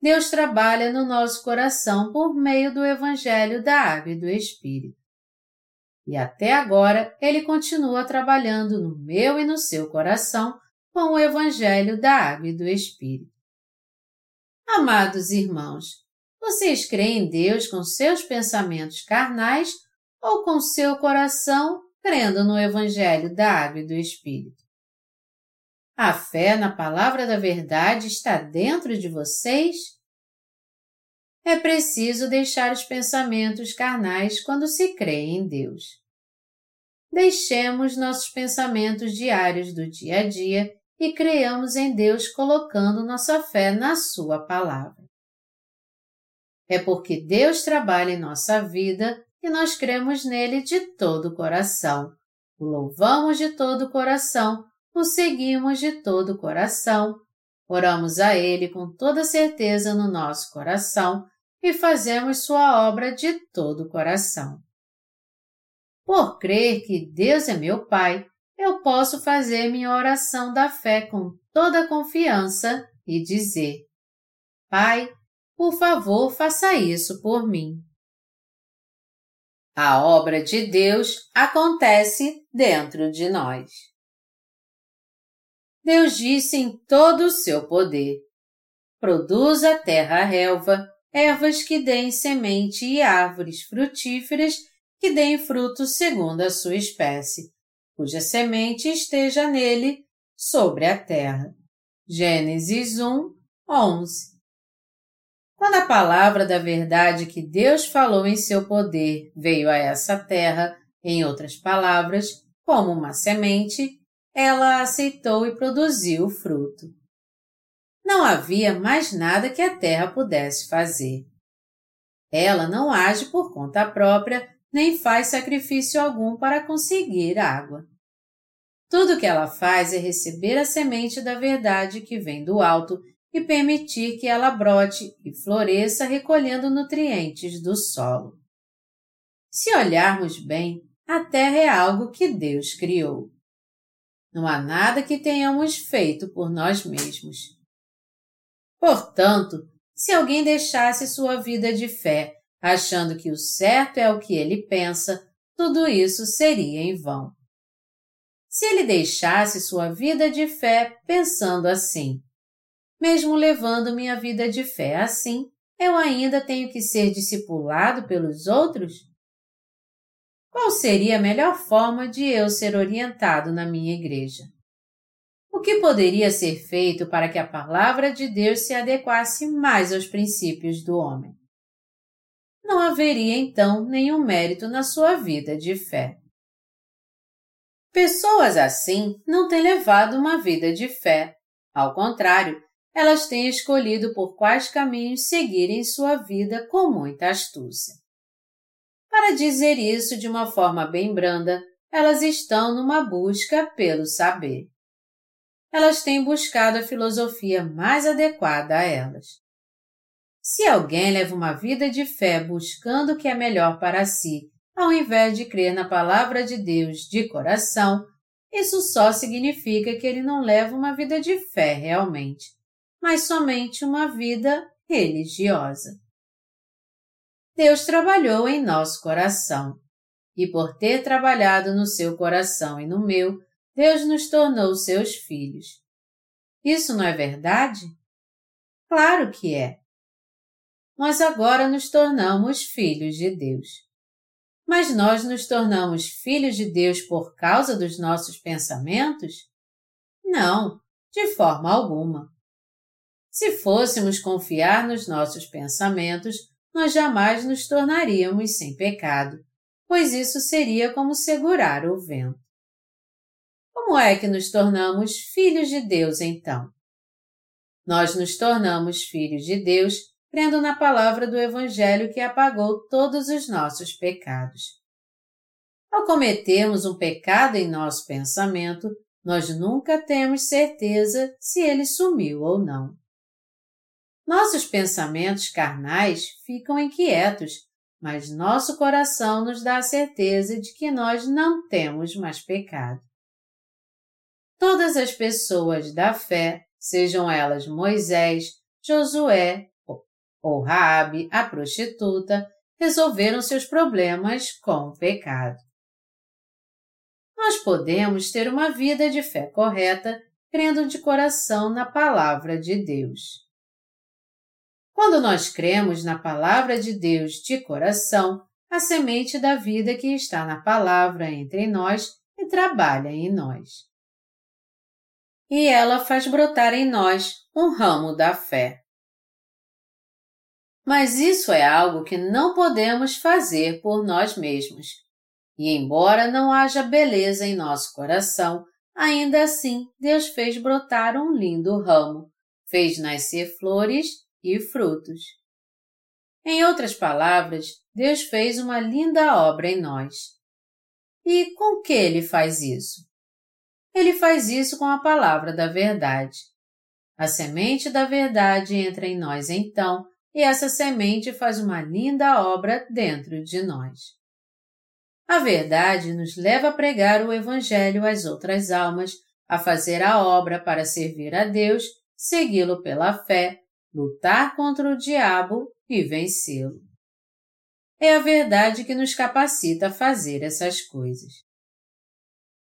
Deus trabalha no nosso coração por meio do Evangelho da Água e do Espírito. E até agora Ele continua trabalhando no meu e no seu coração com o Evangelho da Água e do Espírito. Amados irmãos, vocês creem em Deus com seus pensamentos carnais ou com seu coração crendo no Evangelho da Água e do Espírito? A fé na palavra da verdade está dentro de vocês? É preciso deixar os pensamentos carnais quando se crê em Deus. Deixemos nossos pensamentos diários do dia a dia e creiamos em Deus colocando nossa fé na Sua palavra. É porque Deus trabalha em nossa vida que nós cremos nele de todo o coração, o louvamos de todo o coração o seguimos de todo o coração, oramos a Ele com toda certeza no nosso coração e fazemos Sua obra de todo o coração. Por crer que Deus é meu Pai, eu posso fazer minha oração da fé com toda confiança e dizer: Pai, por favor, faça isso por mim. A obra de Deus acontece dentro de nós. Deus disse em todo o seu poder: Produza a terra relva, ervas que deem semente e árvores frutíferas que deem frutos segundo a sua espécie, cuja semente esteja nele, sobre a terra. Gênesis 1, 11 Quando a palavra da verdade que Deus falou em seu poder veio a essa terra, em outras palavras, como uma semente, ela aceitou e produziu o fruto. Não havia mais nada que a terra pudesse fazer. Ela não age por conta própria nem faz sacrifício algum para conseguir água. Tudo o que ela faz é receber a semente da verdade que vem do alto e permitir que ela brote e floresça recolhendo nutrientes do solo. Se olharmos bem, a terra é algo que Deus criou. Não há nada que tenhamos feito por nós mesmos. Portanto, se alguém deixasse sua vida de fé, achando que o certo é o que ele pensa, tudo isso seria em vão. Se ele deixasse sua vida de fé pensando assim, mesmo levando minha vida de fé assim, eu ainda tenho que ser discipulado pelos outros? Qual seria a melhor forma de eu ser orientado na minha igreja? O que poderia ser feito para que a palavra de Deus se adequasse mais aos princípios do homem? Não haveria então nenhum mérito na sua vida de fé. Pessoas assim não têm levado uma vida de fé. Ao contrário, elas têm escolhido por quais caminhos seguirem sua vida com muita astúcia. Para dizer isso de uma forma bem branda, elas estão numa busca pelo saber. Elas têm buscado a filosofia mais adequada a elas. Se alguém leva uma vida de fé buscando o que é melhor para si, ao invés de crer na palavra de Deus de coração, isso só significa que ele não leva uma vida de fé realmente, mas somente uma vida religiosa. Deus trabalhou em nosso coração. E por ter trabalhado no seu coração e no meu, Deus nos tornou seus filhos. Isso não é verdade? Claro que é. Nós agora nos tornamos filhos de Deus. Mas nós nos tornamos filhos de Deus por causa dos nossos pensamentos? Não, de forma alguma. Se fôssemos confiar nos nossos pensamentos, nós jamais nos tornaríamos sem pecado, pois isso seria como segurar o vento. Como é que nos tornamos filhos de Deus então? Nós nos tornamos filhos de Deus crendo na palavra do Evangelho que apagou todos os nossos pecados. Ao cometermos um pecado em nosso pensamento, nós nunca temos certeza se ele sumiu ou não. Nossos pensamentos carnais ficam inquietos, mas nosso coração nos dá a certeza de que nós não temos mais pecado. Todas as pessoas da fé, sejam elas Moisés, Josué ou Raabe, a prostituta, resolveram seus problemas com o pecado. Nós podemos ter uma vida de fé correta, crendo de coração na palavra de Deus. Quando nós cremos na palavra de Deus de coração, a semente da vida que está na palavra entre nós e trabalha em nós. E ela faz brotar em nós um ramo da fé. Mas isso é algo que não podemos fazer por nós mesmos. E embora não haja beleza em nosso coração, ainda assim Deus fez brotar um lindo ramo, fez nascer flores e frutos. Em outras palavras, Deus fez uma linda obra em nós. E com que ele faz isso? Ele faz isso com a palavra da verdade. A semente da verdade entra em nós então, e essa semente faz uma linda obra dentro de nós. A verdade nos leva a pregar o Evangelho às outras almas, a fazer a obra para servir a Deus, segui-lo pela fé, lutar contra o diabo e vencê-lo. É a verdade que nos capacita a fazer essas coisas.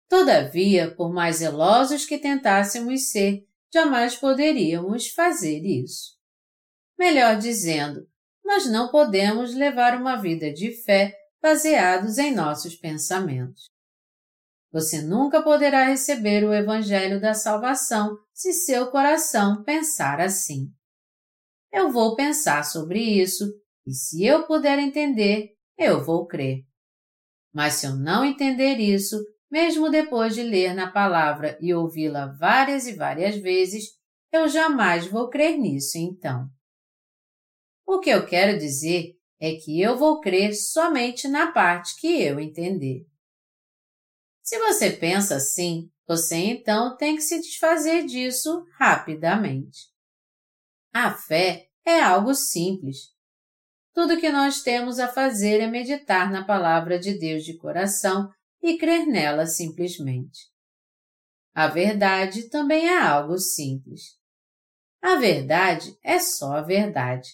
Todavia, por mais zelosos que tentássemos ser, jamais poderíamos fazer isso. Melhor dizendo, nós não podemos levar uma vida de fé baseados em nossos pensamentos. Você nunca poderá receber o Evangelho da Salvação se seu coração pensar assim eu vou pensar sobre isso e se eu puder entender, eu vou crer. Mas se eu não entender isso, mesmo depois de ler na palavra e ouvi-la várias e várias vezes, eu jamais vou crer nisso então. O que eu quero dizer é que eu vou crer somente na parte que eu entender. Se você pensa assim, você então tem que se desfazer disso rapidamente. A fé é algo simples. Tudo que nós temos a fazer é meditar na palavra de Deus de coração e crer nela simplesmente. A verdade também é algo simples. A verdade é só a verdade.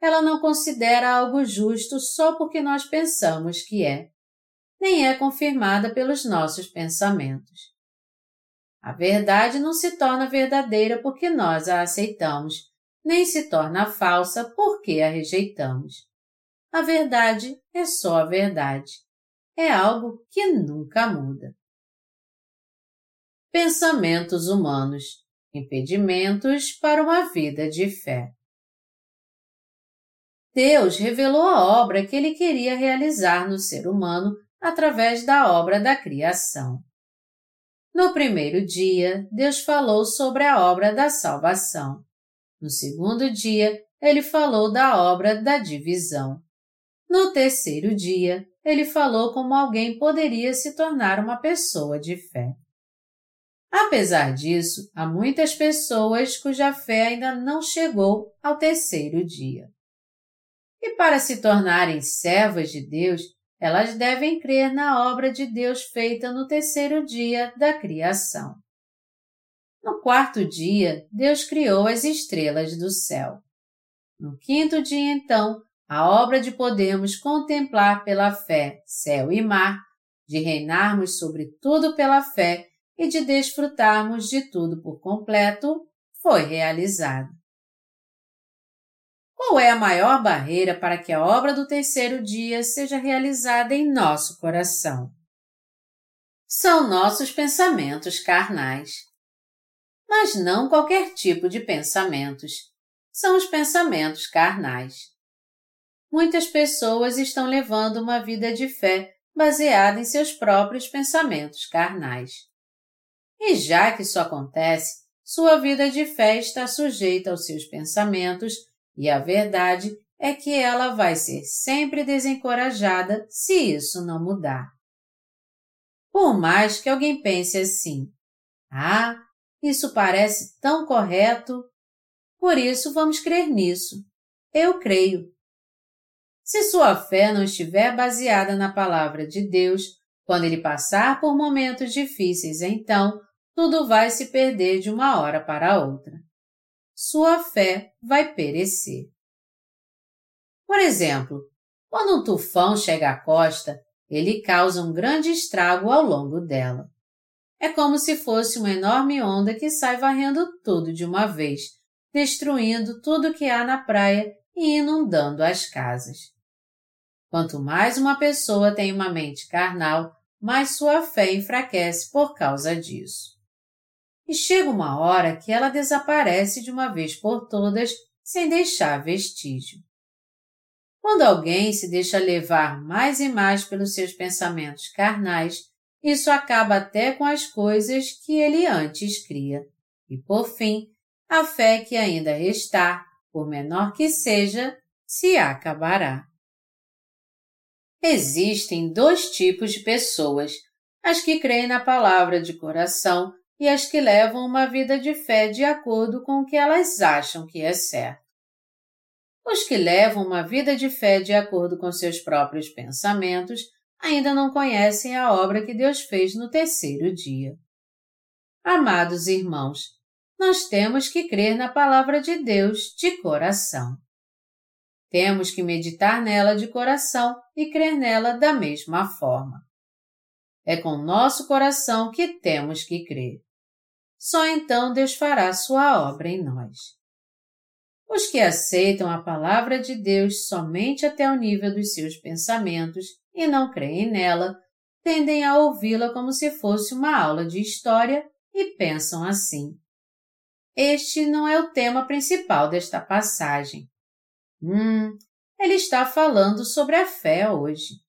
Ela não considera algo justo só porque nós pensamos que é, nem é confirmada pelos nossos pensamentos. A verdade não se torna verdadeira porque nós a aceitamos, nem se torna falsa porque a rejeitamos. A verdade é só a verdade. É algo que nunca muda. Pensamentos humanos impedimentos para uma vida de fé. Deus revelou a obra que ele queria realizar no ser humano através da obra da criação. No primeiro dia, Deus falou sobre a obra da salvação. No segundo dia, ele falou da obra da divisão. No terceiro dia, ele falou como alguém poderia se tornar uma pessoa de fé. Apesar disso, há muitas pessoas cuja fé ainda não chegou ao terceiro dia. E para se tornarem servas de Deus, elas devem crer na obra de Deus feita no terceiro dia da criação. No quarto dia, Deus criou as estrelas do céu. No quinto dia, então, a obra de podermos contemplar pela fé céu e mar, de reinarmos sobre tudo pela fé e de desfrutarmos de tudo por completo, foi realizada. Qual é a maior barreira para que a obra do terceiro dia seja realizada em nosso coração? São nossos pensamentos carnais. Mas não qualquer tipo de pensamentos. São os pensamentos carnais. Muitas pessoas estão levando uma vida de fé baseada em seus próprios pensamentos carnais. E já que isso acontece, sua vida de fé está sujeita aos seus pensamentos e a verdade é que ela vai ser sempre desencorajada se isso não mudar. Por mais que alguém pense assim, ah, isso parece tão correto, por isso vamos crer nisso. Eu creio. Se sua fé não estiver baseada na palavra de Deus, quando ele passar por momentos difíceis, então tudo vai se perder de uma hora para outra. Sua fé vai perecer. Por exemplo, quando um tufão chega à costa, ele causa um grande estrago ao longo dela. É como se fosse uma enorme onda que sai varrendo tudo de uma vez, destruindo tudo que há na praia e inundando as casas. Quanto mais uma pessoa tem uma mente carnal, mais sua fé enfraquece por causa disso. E chega uma hora que ela desaparece de uma vez por todas, sem deixar vestígio. Quando alguém se deixa levar mais e mais pelos seus pensamentos carnais, isso acaba até com as coisas que ele antes cria. E por fim, a fé que ainda restar, por menor que seja, se acabará. Existem dois tipos de pessoas: as que creem na palavra de coração e as que levam uma vida de fé de acordo com o que elas acham que é certo. Os que levam uma vida de fé de acordo com seus próprios pensamentos ainda não conhecem a obra que Deus fez no terceiro dia. Amados irmãos, nós temos que crer na palavra de Deus de coração. Temos que meditar nela de coração e crer nela da mesma forma. É com nosso coração que temos que crer. Só então Deus fará sua obra em nós. Os que aceitam a palavra de Deus somente até o nível dos seus pensamentos e não creem nela, tendem a ouvi-la como se fosse uma aula de história e pensam assim. Este não é o tema principal desta passagem. Hum, ele está falando sobre a fé hoje.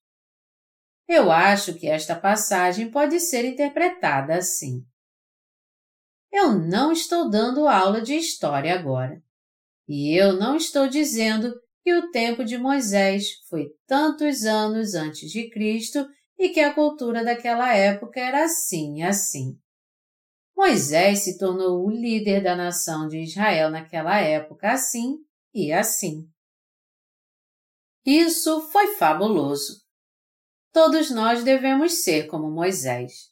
Eu acho que esta passagem pode ser interpretada assim. Eu não estou dando aula de história agora. E eu não estou dizendo que o tempo de Moisés foi tantos anos antes de Cristo e que a cultura daquela época era assim e assim. Moisés se tornou o líder da nação de Israel naquela época assim e assim. Isso foi fabuloso. Todos nós devemos ser como Moisés.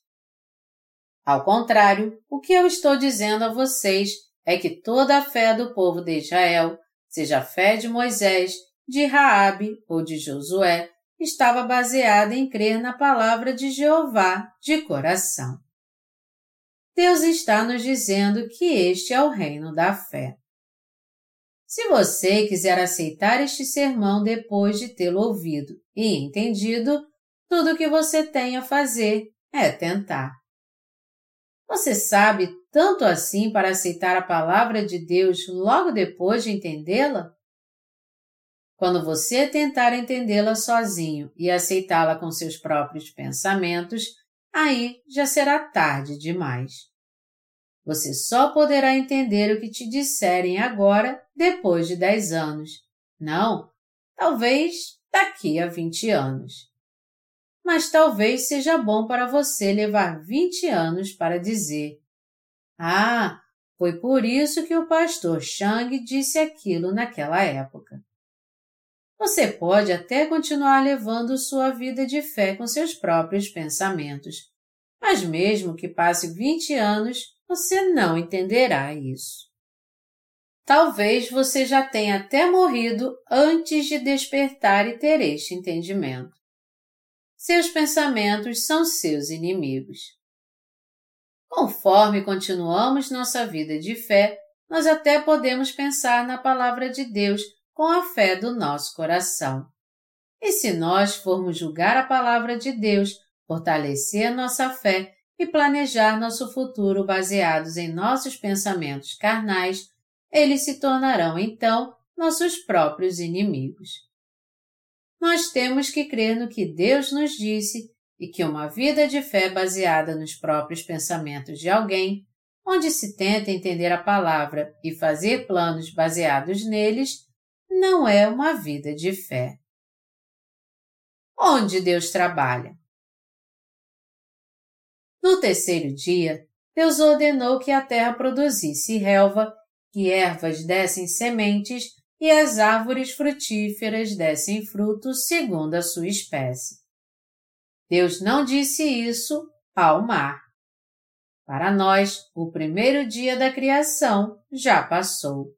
Ao contrário, o que eu estou dizendo a vocês é que toda a fé do povo de Israel, seja a fé de Moisés, de Raabe ou de Josué, estava baseada em crer na palavra de Jeová de coração. Deus está nos dizendo que este é o reino da fé. Se você quiser aceitar este sermão depois de tê-lo ouvido e entendido, tudo o que você tem a fazer é tentar. Você sabe tanto assim para aceitar a palavra de Deus logo depois de entendê-la? Quando você tentar entendê-la sozinho e aceitá-la com seus próprios pensamentos, aí já será tarde demais. você só poderá entender o que te disserem agora depois de dez anos. Não, talvez daqui a vinte anos. Mas talvez seja bom para você levar vinte anos para dizer: Ah, foi por isso que o pastor Chang disse aquilo naquela época. Você pode até continuar levando sua vida de fé com seus próprios pensamentos, mas mesmo que passe 20 anos, você não entenderá isso. Talvez você já tenha até morrido antes de despertar e ter este entendimento. Seus pensamentos são seus inimigos. Conforme continuamos nossa vida de fé, nós até podemos pensar na palavra de Deus com a fé do nosso coração. E se nós formos julgar a palavra de Deus, fortalecer nossa fé e planejar nosso futuro baseados em nossos pensamentos carnais, eles se tornarão então nossos próprios inimigos. Nós temos que crer no que Deus nos disse e que uma vida de fé baseada nos próprios pensamentos de alguém, onde se tenta entender a palavra e fazer planos baseados neles, não é uma vida de fé. Onde Deus trabalha? No terceiro dia, Deus ordenou que a terra produzisse relva, que ervas dessem sementes e as árvores frutíferas dessem frutos segundo a sua espécie. Deus não disse isso ao mar. Para nós, o primeiro dia da criação já passou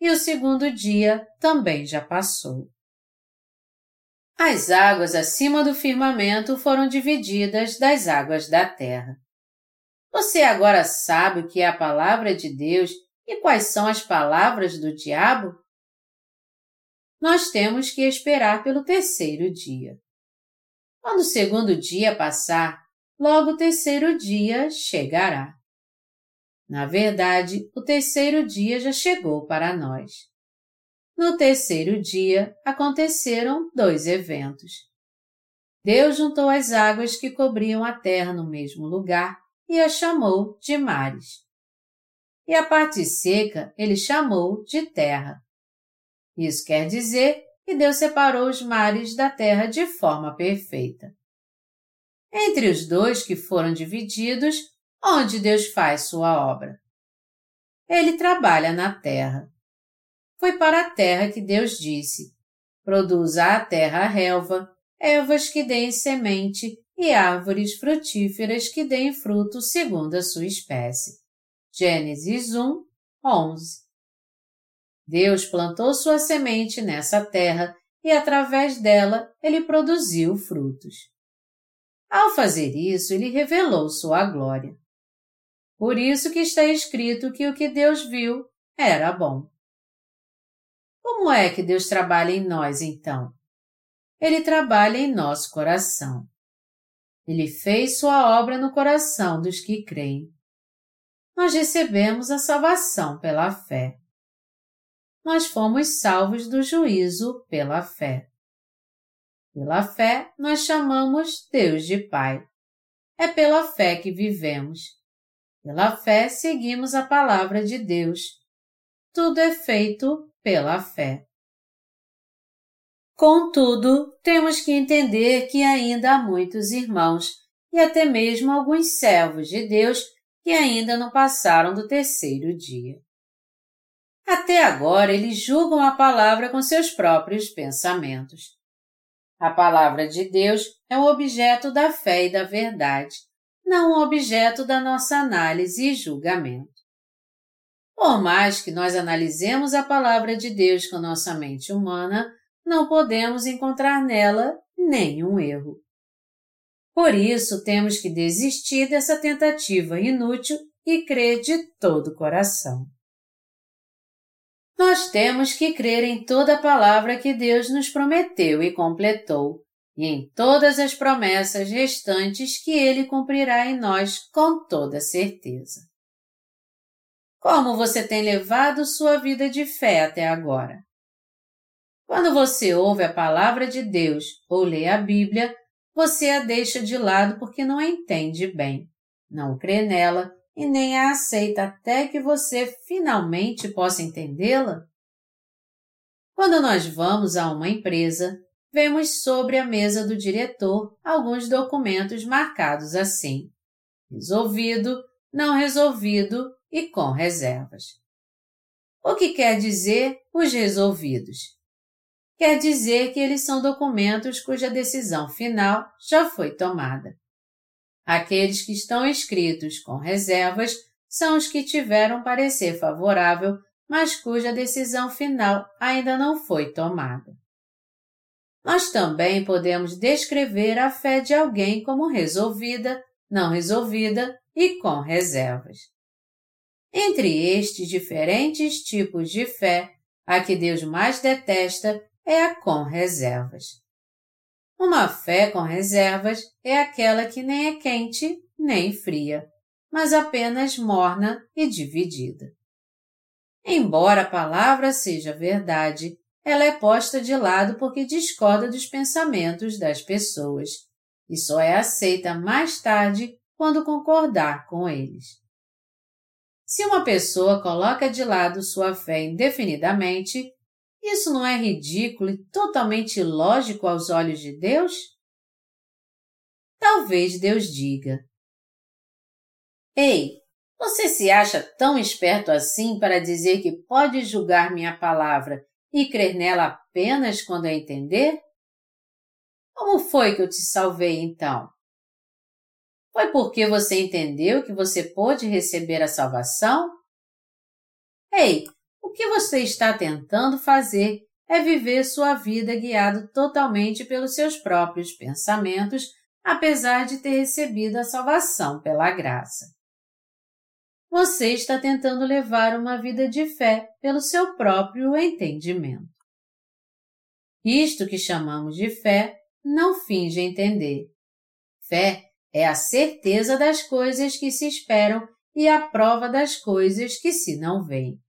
e o segundo dia também já passou. As águas acima do firmamento foram divididas das águas da terra. Você agora sabe o que é a palavra de Deus e quais são as palavras do diabo? Nós temos que esperar pelo terceiro dia. Quando o segundo dia passar, logo o terceiro dia chegará. Na verdade, o terceiro dia já chegou para nós. No terceiro dia aconteceram dois eventos. Deus juntou as águas que cobriam a terra no mesmo lugar e as chamou de mares. E a parte seca ele chamou de terra. Isso quer dizer que Deus separou os mares da terra de forma perfeita. Entre os dois que foram divididos, onde Deus faz sua obra. Ele trabalha na terra. Foi para a terra que Deus disse: produza a terra a relva, ervas que deem semente e árvores frutíferas que deem fruto segundo a sua espécie. Gênesis 1, 11. Deus plantou sua semente nessa terra e através dela ele produziu frutos. Ao fazer isso, ele revelou sua glória. Por isso que está escrito que o que Deus viu era bom. Como é que Deus trabalha em nós, então? Ele trabalha em nosso coração. Ele fez sua obra no coração dos que creem. Nós recebemos a salvação pela fé. Nós fomos salvos do juízo pela fé. Pela fé, nós chamamos Deus de Pai. É pela fé que vivemos. Pela fé seguimos a palavra de Deus. Tudo é feito pela fé. Contudo, temos que entender que ainda há muitos irmãos e até mesmo alguns servos de Deus que ainda não passaram do terceiro dia. Até agora eles julgam a palavra com seus próprios pensamentos. A palavra de Deus é o objeto da fé e da verdade, não um objeto da nossa análise e julgamento. Por mais que nós analisemos a palavra de Deus com nossa mente humana, não podemos encontrar nela nenhum erro. Por isso, temos que desistir dessa tentativa inútil e crer de todo o coração. Nós temos que crer em toda a palavra que Deus nos prometeu e completou, e em todas as promessas restantes que Ele cumprirá em nós com toda certeza. Como você tem levado sua vida de fé até agora? Quando você ouve a palavra de Deus ou lê a Bíblia, você a deixa de lado porque não a entende bem, não crê nela e nem a aceita até que você finalmente possa entendê-la? Quando nós vamos a uma empresa, vemos sobre a mesa do diretor alguns documentos marcados assim: resolvido, não resolvido e com reservas. O que quer dizer os resolvidos? Quer dizer que eles são documentos cuja decisão final já foi tomada. Aqueles que estão escritos com reservas são os que tiveram parecer favorável, mas cuja decisão final ainda não foi tomada. Nós também podemos descrever a fé de alguém como resolvida, não resolvida e com reservas. Entre estes diferentes tipos de fé, a que Deus mais detesta é a com reservas. Uma fé com reservas é aquela que nem é quente nem fria, mas apenas morna e dividida. Embora a palavra seja verdade, ela é posta de lado porque discorda dos pensamentos das pessoas e só é aceita mais tarde quando concordar com eles. Se uma pessoa coloca de lado sua fé indefinidamente, isso não é ridículo e totalmente ilógico aos olhos de Deus? Talvez Deus diga: Ei, você se acha tão esperto assim para dizer que pode julgar minha palavra e crer nela apenas quando a entender? Como foi que eu te salvei então? Foi porque você entendeu que você pôde receber a salvação? Ei, que você está tentando fazer é viver sua vida guiado totalmente pelos seus próprios pensamentos, apesar de ter recebido a salvação pela graça. Você está tentando levar uma vida de fé pelo seu próprio entendimento. Isto que chamamos de fé não finge entender. Fé é a certeza das coisas que se esperam e a prova das coisas que se não veem.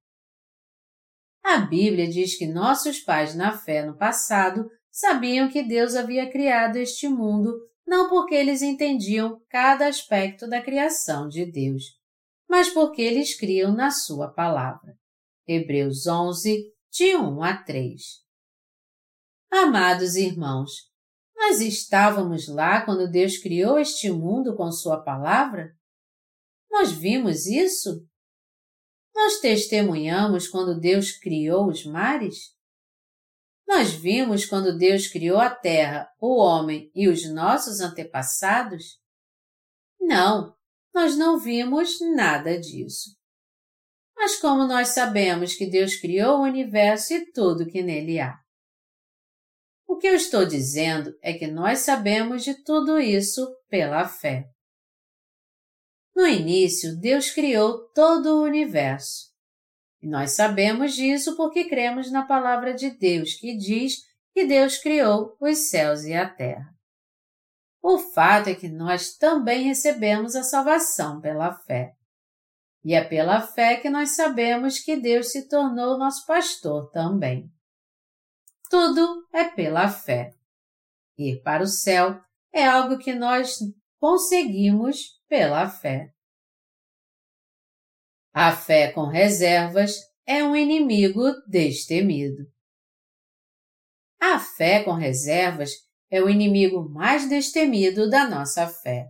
A Bíblia diz que nossos pais na fé no passado sabiam que Deus havia criado este mundo não porque eles entendiam cada aspecto da criação de Deus, mas porque eles criam na Sua palavra. Hebreus 11, de 1 a 3. Amados irmãos, nós estávamos lá quando Deus criou este mundo com Sua palavra? Nós vimos isso? Nós testemunhamos quando Deus criou os mares? Nós vimos quando Deus criou a terra, o homem e os nossos antepassados? Não, nós não vimos nada disso. Mas como nós sabemos que Deus criou o universo e tudo que nele há? O que eu estou dizendo é que nós sabemos de tudo isso pela fé. No início, Deus criou todo o universo. E nós sabemos disso porque cremos na palavra de Deus que diz que Deus criou os céus e a terra. O fato é que nós também recebemos a salvação pela fé. E é pela fé que nós sabemos que Deus se tornou nosso pastor também. Tudo é pela fé. Ir para o céu é algo que nós conseguimos pela fé. A fé com reservas é um inimigo destemido. A fé com reservas é o inimigo mais destemido da nossa fé.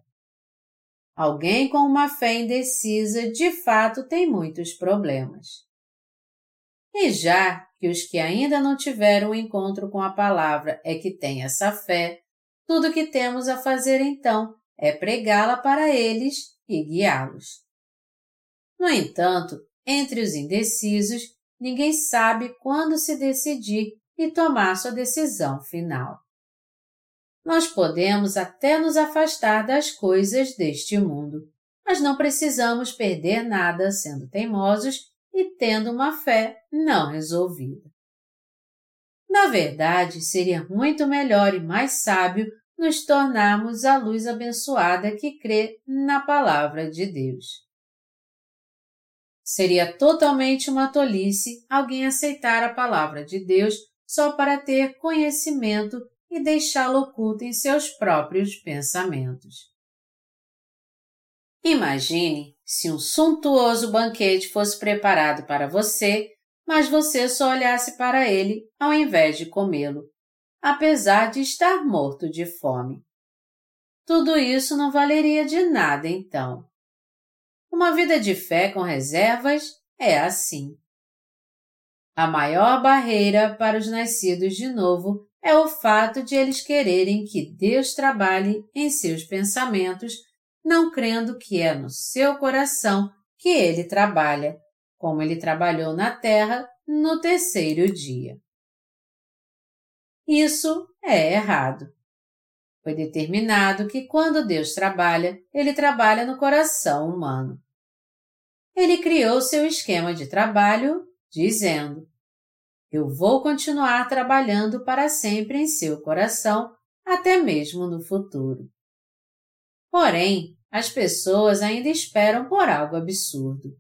Alguém com uma fé indecisa de fato tem muitos problemas. E já que os que ainda não tiveram o um encontro com a palavra é que têm essa fé, tudo que temos a fazer então é pregá-la para eles e guiá-los. No entanto, entre os indecisos, ninguém sabe quando se decidir e tomar sua decisão final. Nós podemos até nos afastar das coisas deste mundo, mas não precisamos perder nada sendo teimosos e tendo uma fé não resolvida. Na verdade, seria muito melhor e mais sábio nos tornarmos a luz abençoada que crê na palavra de Deus. Seria totalmente uma tolice alguém aceitar a palavra de Deus só para ter conhecimento e deixá-lo oculto em seus próprios pensamentos. Imagine se um suntuoso banquete fosse preparado para você, mas você só olhasse para ele ao invés de comê-lo, apesar de estar morto de fome. Tudo isso não valeria de nada então. Uma vida de fé com reservas é assim. A maior barreira para os nascidos de novo é o fato de eles quererem que Deus trabalhe em seus pensamentos, não crendo que é no seu coração que ele trabalha, como ele trabalhou na terra no terceiro dia. Isso é errado. Foi determinado que quando Deus trabalha, ele trabalha no coração humano. Ele criou seu esquema de trabalho dizendo: Eu vou continuar trabalhando para sempre em seu coração, até mesmo no futuro. Porém, as pessoas ainda esperam por algo absurdo.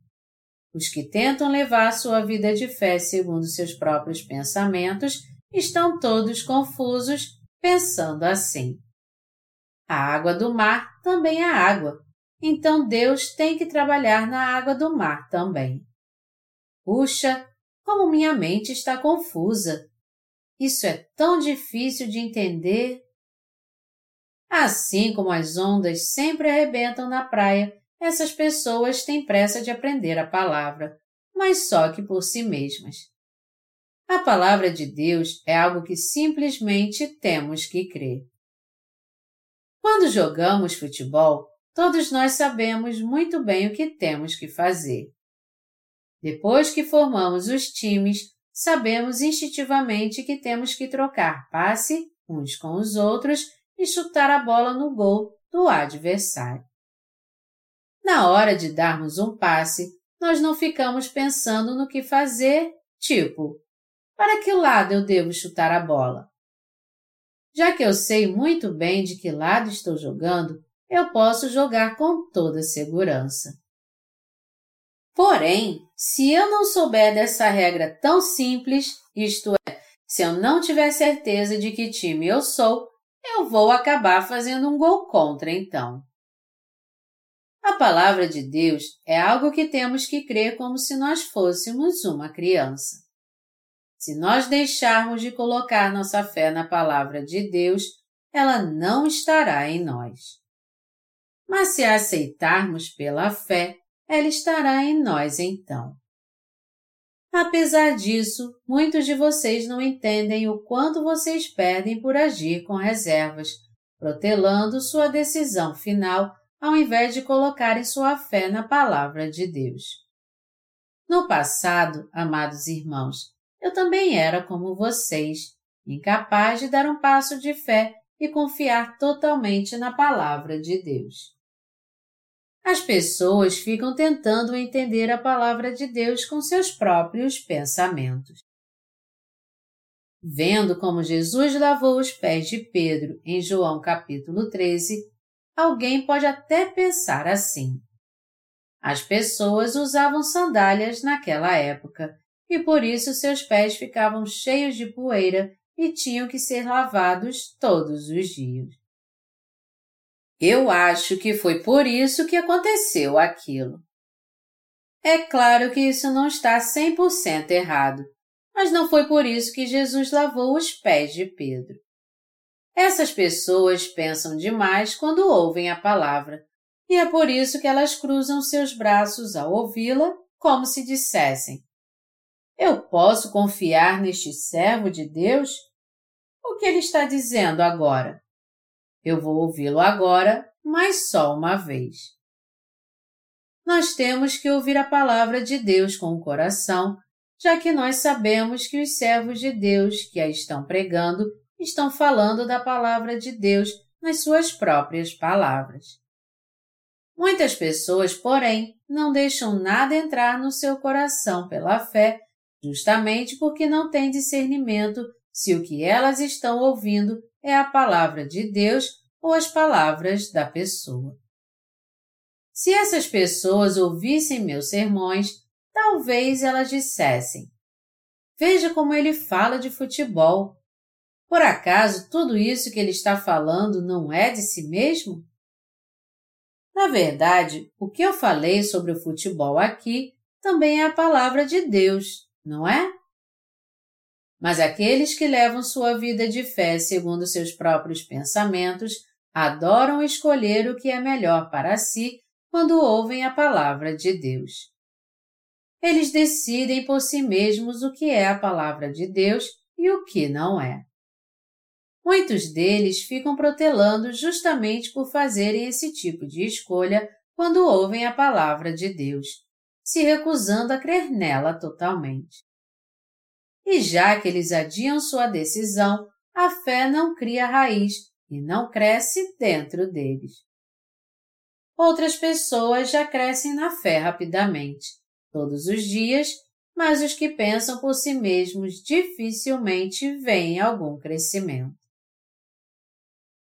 Os que tentam levar sua vida de fé segundo seus próprios pensamentos estão todos confusos, pensando assim. A água do mar também é água, então Deus tem que trabalhar na água do mar também. Puxa, como minha mente está confusa! Isso é tão difícil de entender. Assim como as ondas sempre arrebentam na praia essas pessoas têm pressa de aprender a palavra, mas só que por si mesmas. A palavra de Deus é algo que simplesmente temos que crer. Quando jogamos futebol, todos nós sabemos muito bem o que temos que fazer. Depois que formamos os times, sabemos instintivamente que temos que trocar passe uns com os outros e chutar a bola no gol do adversário. Na hora de darmos um passe, nós não ficamos pensando no que fazer, tipo, para que lado eu devo chutar a bola? Já que eu sei muito bem de que lado estou jogando, eu posso jogar com toda segurança. Porém, se eu não souber dessa regra tão simples, isto é, se eu não tiver certeza de que time eu sou, eu vou acabar fazendo um gol contra então. A palavra de Deus é algo que temos que crer como se nós fôssemos uma criança. Se nós deixarmos de colocar nossa fé na palavra de Deus, ela não estará em nós. Mas se a aceitarmos pela fé, ela estará em nós então. Apesar disso, muitos de vocês não entendem o quanto vocês perdem por agir com reservas, protelando sua decisão final ao invés de colocarem sua fé na palavra de Deus. No passado, amados irmãos, eu também era como vocês, incapaz de dar um passo de fé e confiar totalmente na palavra de Deus. As pessoas ficam tentando entender a palavra de Deus com seus próprios pensamentos. Vendo como Jesus lavou os pés de Pedro em João capítulo 13, alguém pode até pensar assim. As pessoas usavam sandálias naquela época e por isso seus pés ficavam cheios de poeira e tinham que ser lavados todos os dias. Eu acho que foi por isso que aconteceu aquilo. É claro que isso não está 100% errado, mas não foi por isso que Jesus lavou os pés de Pedro. Essas pessoas pensam demais quando ouvem a palavra, e é por isso que elas cruzam seus braços ao ouvi-la, como se dissessem: Eu posso confiar neste servo de Deus? O que ele está dizendo agora? Eu vou ouvi-lo agora, mas só uma vez. Nós temos que ouvir a palavra de Deus com o coração, já que nós sabemos que os servos de Deus que a estão pregando estão falando da palavra de Deus nas suas próprias palavras. Muitas pessoas, porém, não deixam nada entrar no seu coração pela fé, justamente porque não têm discernimento se o que elas estão ouvindo é a palavra de Deus ou as palavras da pessoa. Se essas pessoas ouvissem meus sermões, talvez elas dissessem: Veja como ele fala de futebol, por acaso tudo isso que ele está falando não é de si mesmo? Na verdade, o que eu falei sobre o futebol aqui também é a palavra de Deus, não é? Mas aqueles que levam sua vida de fé segundo seus próprios pensamentos adoram escolher o que é melhor para si quando ouvem a palavra de Deus. Eles decidem por si mesmos o que é a palavra de Deus e o que não é. Muitos deles ficam protelando justamente por fazerem esse tipo de escolha quando ouvem a palavra de Deus, se recusando a crer nela totalmente. E já que eles adiam sua decisão, a fé não cria raiz e não cresce dentro deles. Outras pessoas já crescem na fé rapidamente, todos os dias, mas os que pensam por si mesmos dificilmente veem algum crescimento.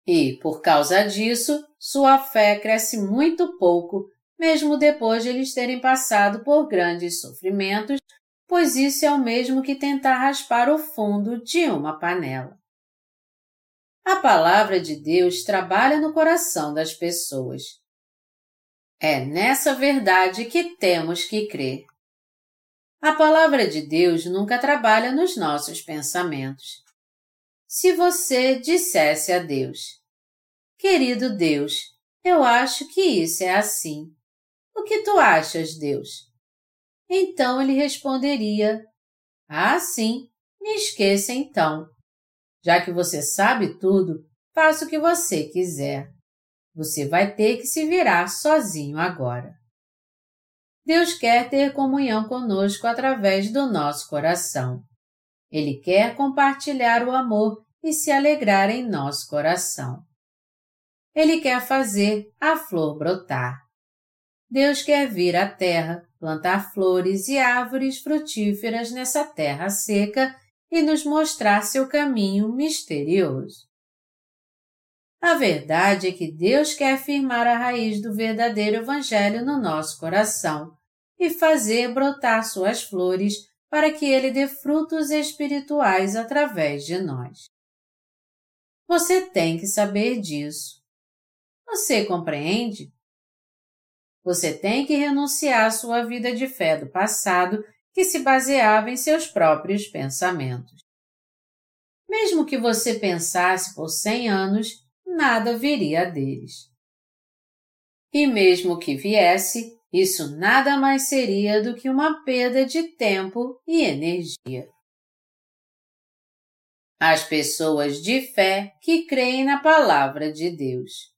E, por causa disso, sua fé cresce muito pouco, mesmo depois de eles terem passado por grandes sofrimentos, pois isso é o mesmo que tentar raspar o fundo de uma panela. A palavra de Deus trabalha no coração das pessoas. É nessa verdade que temos que crer. A palavra de Deus nunca trabalha nos nossos pensamentos. Se você dissesse a Deus: Querido Deus, eu acho que isso é assim. O que tu achas, Deus? Então ele responderia: Ah, sim, me esqueça então. Já que você sabe tudo, faça o que você quiser. Você vai ter que se virar sozinho agora. Deus quer ter comunhão conosco através do nosso coração. Ele quer compartilhar o amor e se alegrar em nosso coração. Ele quer fazer a flor brotar. Deus quer vir à terra, plantar flores e árvores frutíferas nessa terra seca e nos mostrar seu caminho misterioso. A verdade é que Deus quer firmar a raiz do verdadeiro Evangelho no nosso coração e fazer brotar suas flores para que ele dê frutos espirituais através de nós. Você tem que saber disso. Você compreende? Você tem que renunciar à sua vida de fé do passado que se baseava em seus próprios pensamentos. Mesmo que você pensasse por cem anos, nada viria deles. E mesmo que viesse, isso nada mais seria do que uma perda de tempo e energia. As pessoas de fé que creem na palavra de Deus.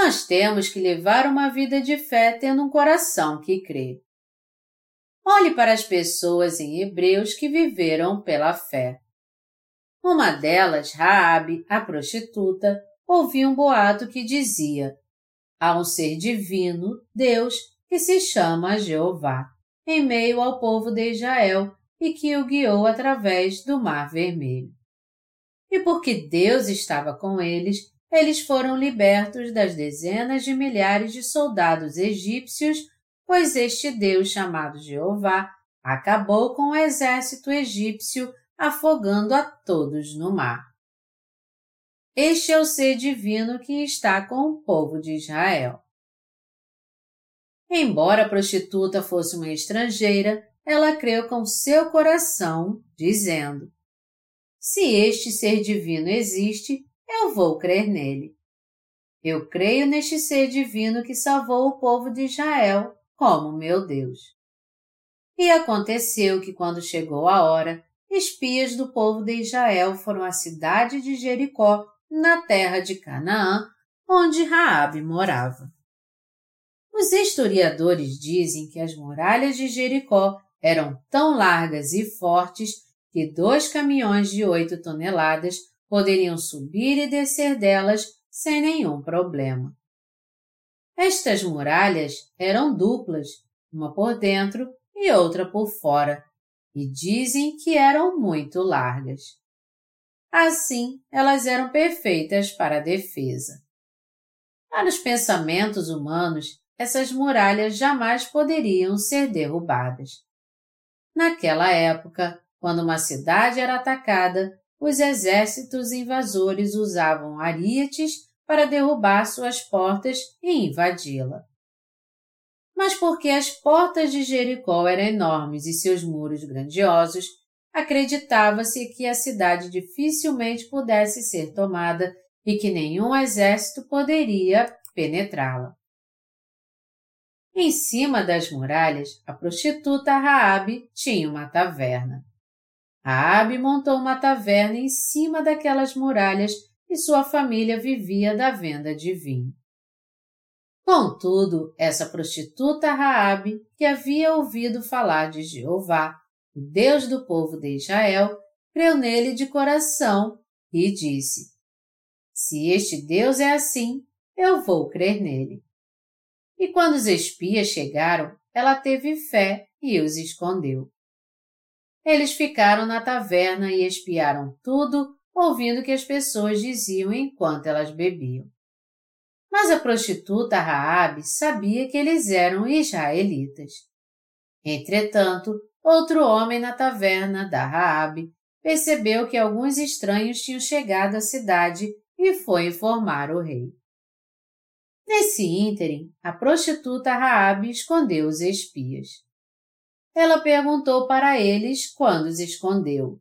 Nós temos que levar uma vida de fé tendo um coração que crê. Olhe para as pessoas em Hebreus que viveram pela fé. Uma delas, Raabe, a prostituta, ouviu um boato que dizia: Há um ser divino, Deus, que se chama Jeová, em meio ao povo de Israel e que o guiou através do Mar Vermelho. E porque Deus estava com eles, eles foram libertos das dezenas de milhares de soldados egípcios, pois este Deus chamado Jeová acabou com o exército egípcio, afogando a todos no mar. Este é o ser divino que está com o povo de Israel. Embora a prostituta fosse uma estrangeira, ela creu com seu coração, dizendo: Se este ser divino existe, vou crer nele. Eu creio neste ser divino que salvou o povo de Israel como meu Deus. E aconteceu que, quando chegou a hora, espias do povo de Israel foram à cidade de Jericó na terra de Canaã, onde Raabe morava. Os historiadores dizem que as muralhas de Jericó eram tão largas e fortes que dois caminhões de oito toneladas poderiam subir e descer delas sem nenhum problema. Estas muralhas eram duplas, uma por dentro e outra por fora, e dizem que eram muito largas. Assim, elas eram perfeitas para a defesa. Para os pensamentos humanos, essas muralhas jamais poderiam ser derrubadas. Naquela época, quando uma cidade era atacada, os exércitos invasores usavam arietes para derrubar suas portas e invadi-la. Mas porque as portas de Jericó eram enormes e seus muros grandiosos, acreditava-se que a cidade dificilmente pudesse ser tomada e que nenhum exército poderia penetrá-la. Em cima das muralhas, a prostituta Raabe tinha uma taverna. Raabe montou uma taverna em cima daquelas muralhas e sua família vivia da venda de vinho. Contudo, essa prostituta Raabe, que havia ouvido falar de Jeová, o Deus do povo de Israel, creu nele de coração e disse: Se este Deus é assim, eu vou crer nele. E quando os espias chegaram, ela teve fé e os escondeu. Eles ficaram na taverna e espiaram tudo, ouvindo o que as pessoas diziam enquanto elas bebiam. Mas a prostituta Raabe sabia que eles eram israelitas. Entretanto, outro homem na taverna da Raabe percebeu que alguns estranhos tinham chegado à cidade e foi informar o rei. Nesse ínterim, a prostituta Raabe escondeu os espias. Ela perguntou para eles quando os escondeu.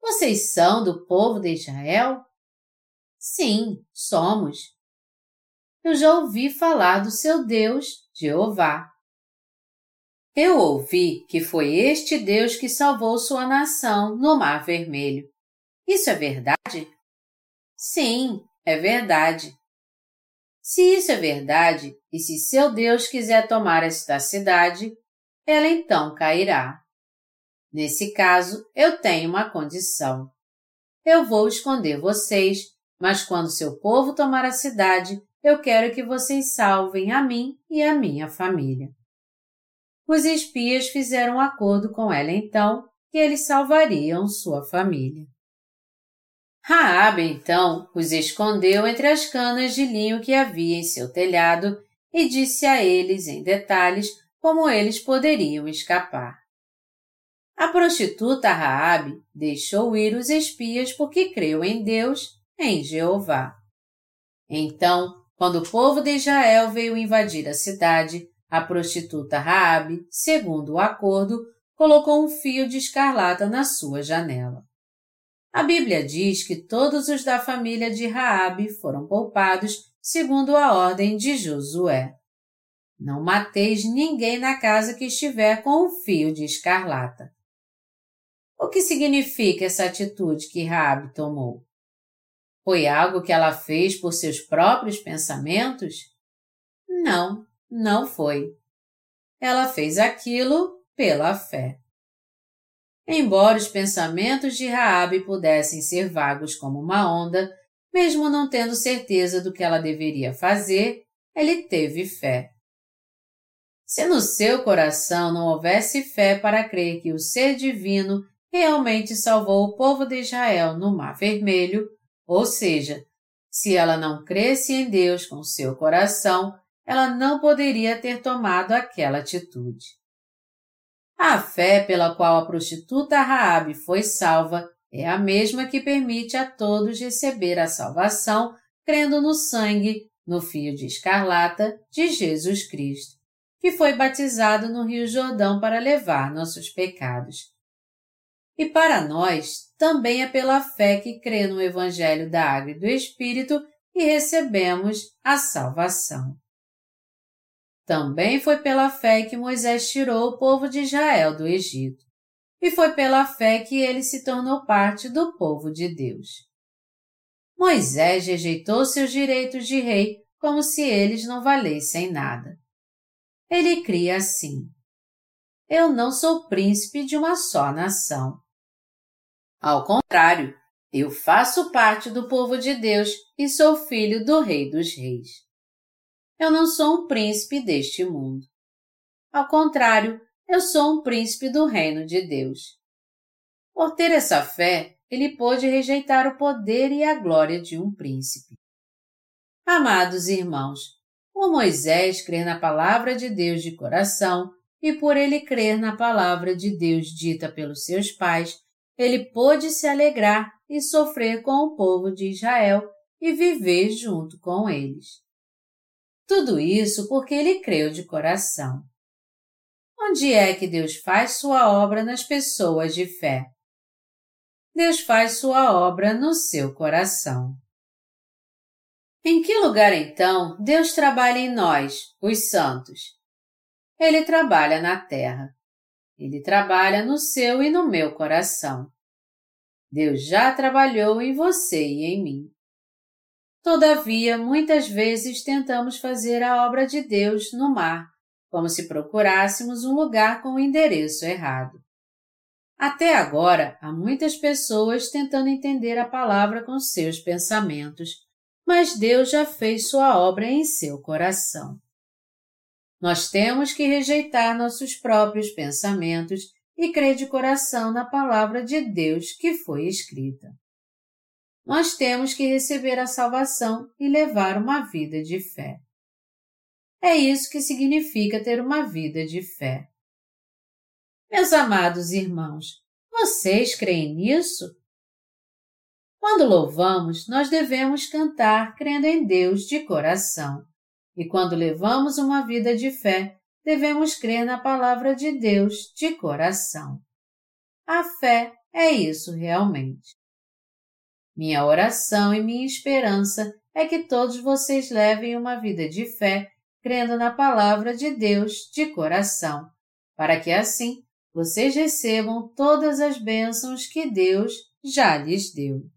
Vocês são do povo de Israel? Sim, somos. Eu já ouvi falar do seu Deus, Jeová. Eu ouvi que foi este Deus que salvou sua nação no Mar Vermelho. Isso é verdade? Sim, é verdade. Se isso é verdade, e se seu Deus quiser tomar esta cidade, ela então cairá. Nesse caso, eu tenho uma condição. Eu vou esconder vocês, mas quando seu povo tomar a cidade, eu quero que vocês salvem a mim e a minha família. Os espias fizeram um acordo com ela então que eles salvariam sua família. Raabe, então, os escondeu entre as canas de linho que havia em seu telhado e disse a eles em detalhes como eles poderiam escapar. A prostituta Raabe deixou ir os espias porque creu em Deus, em Jeová. Então, quando o povo de Israel veio invadir a cidade, a prostituta Raabe, segundo o acordo, colocou um fio de escarlata na sua janela. A Bíblia diz que todos os da família de Raabe foram poupados segundo a ordem de Josué. Não mateis ninguém na casa que estiver com um fio de escarlata. O que significa essa atitude que Raabe tomou? Foi algo que ela fez por seus próprios pensamentos? Não, não foi. Ela fez aquilo pela fé. Embora os pensamentos de Raabe pudessem ser vagos como uma onda, mesmo não tendo certeza do que ela deveria fazer, ele teve fé. Se no seu coração não houvesse fé para crer que o ser divino realmente salvou o povo de Israel no Mar Vermelho, ou seja, se ela não cresce em Deus com seu coração, ela não poderia ter tomado aquela atitude. A fé pela qual a prostituta Raabe foi salva é a mesma que permite a todos receber a salvação crendo no sangue, no fio de escarlata de Jesus Cristo, que foi batizado no Rio Jordão para levar nossos pecados. E para nós, também é pela fé que crê no Evangelho da Água e do Espírito e recebemos a salvação. Também foi pela fé que Moisés tirou o povo de Israel do Egito. E foi pela fé que ele se tornou parte do povo de Deus. Moisés rejeitou seus direitos de rei como se eles não valessem nada. Ele cria assim: Eu não sou príncipe de uma só nação. Ao contrário, eu faço parte do povo de Deus e sou filho do Rei dos Reis. Eu não sou um príncipe deste mundo. Ao contrário, eu sou um príncipe do reino de Deus. Por ter essa fé, ele pôde rejeitar o poder e a glória de um príncipe. Amados irmãos, por Moisés crer na palavra de Deus de coração e por ele crer na palavra de Deus dita pelos seus pais, ele pôde se alegrar e sofrer com o povo de Israel e viver junto com eles. Tudo isso porque ele creu de coração. Onde é que Deus faz sua obra nas pessoas de fé? Deus faz sua obra no seu coração. Em que lugar então Deus trabalha em nós, os santos? Ele trabalha na terra. Ele trabalha no seu e no meu coração. Deus já trabalhou em você e em mim. Todavia, muitas vezes tentamos fazer a obra de Deus no mar, como se procurássemos um lugar com o endereço errado. Até agora, há muitas pessoas tentando entender a palavra com seus pensamentos, mas Deus já fez sua obra em seu coração. Nós temos que rejeitar nossos próprios pensamentos e crer de coração na palavra de Deus que foi escrita. Nós temos que receber a salvação e levar uma vida de fé. É isso que significa ter uma vida de fé. Meus amados irmãos, vocês creem nisso? Quando louvamos, nós devemos cantar crendo em Deus de coração. E quando levamos uma vida de fé, devemos crer na palavra de Deus de coração. A fé é isso realmente. Minha oração e minha esperança é que todos vocês levem uma vida de fé, crendo na palavra de Deus de coração, para que assim vocês recebam todas as bênçãos que Deus já lhes deu.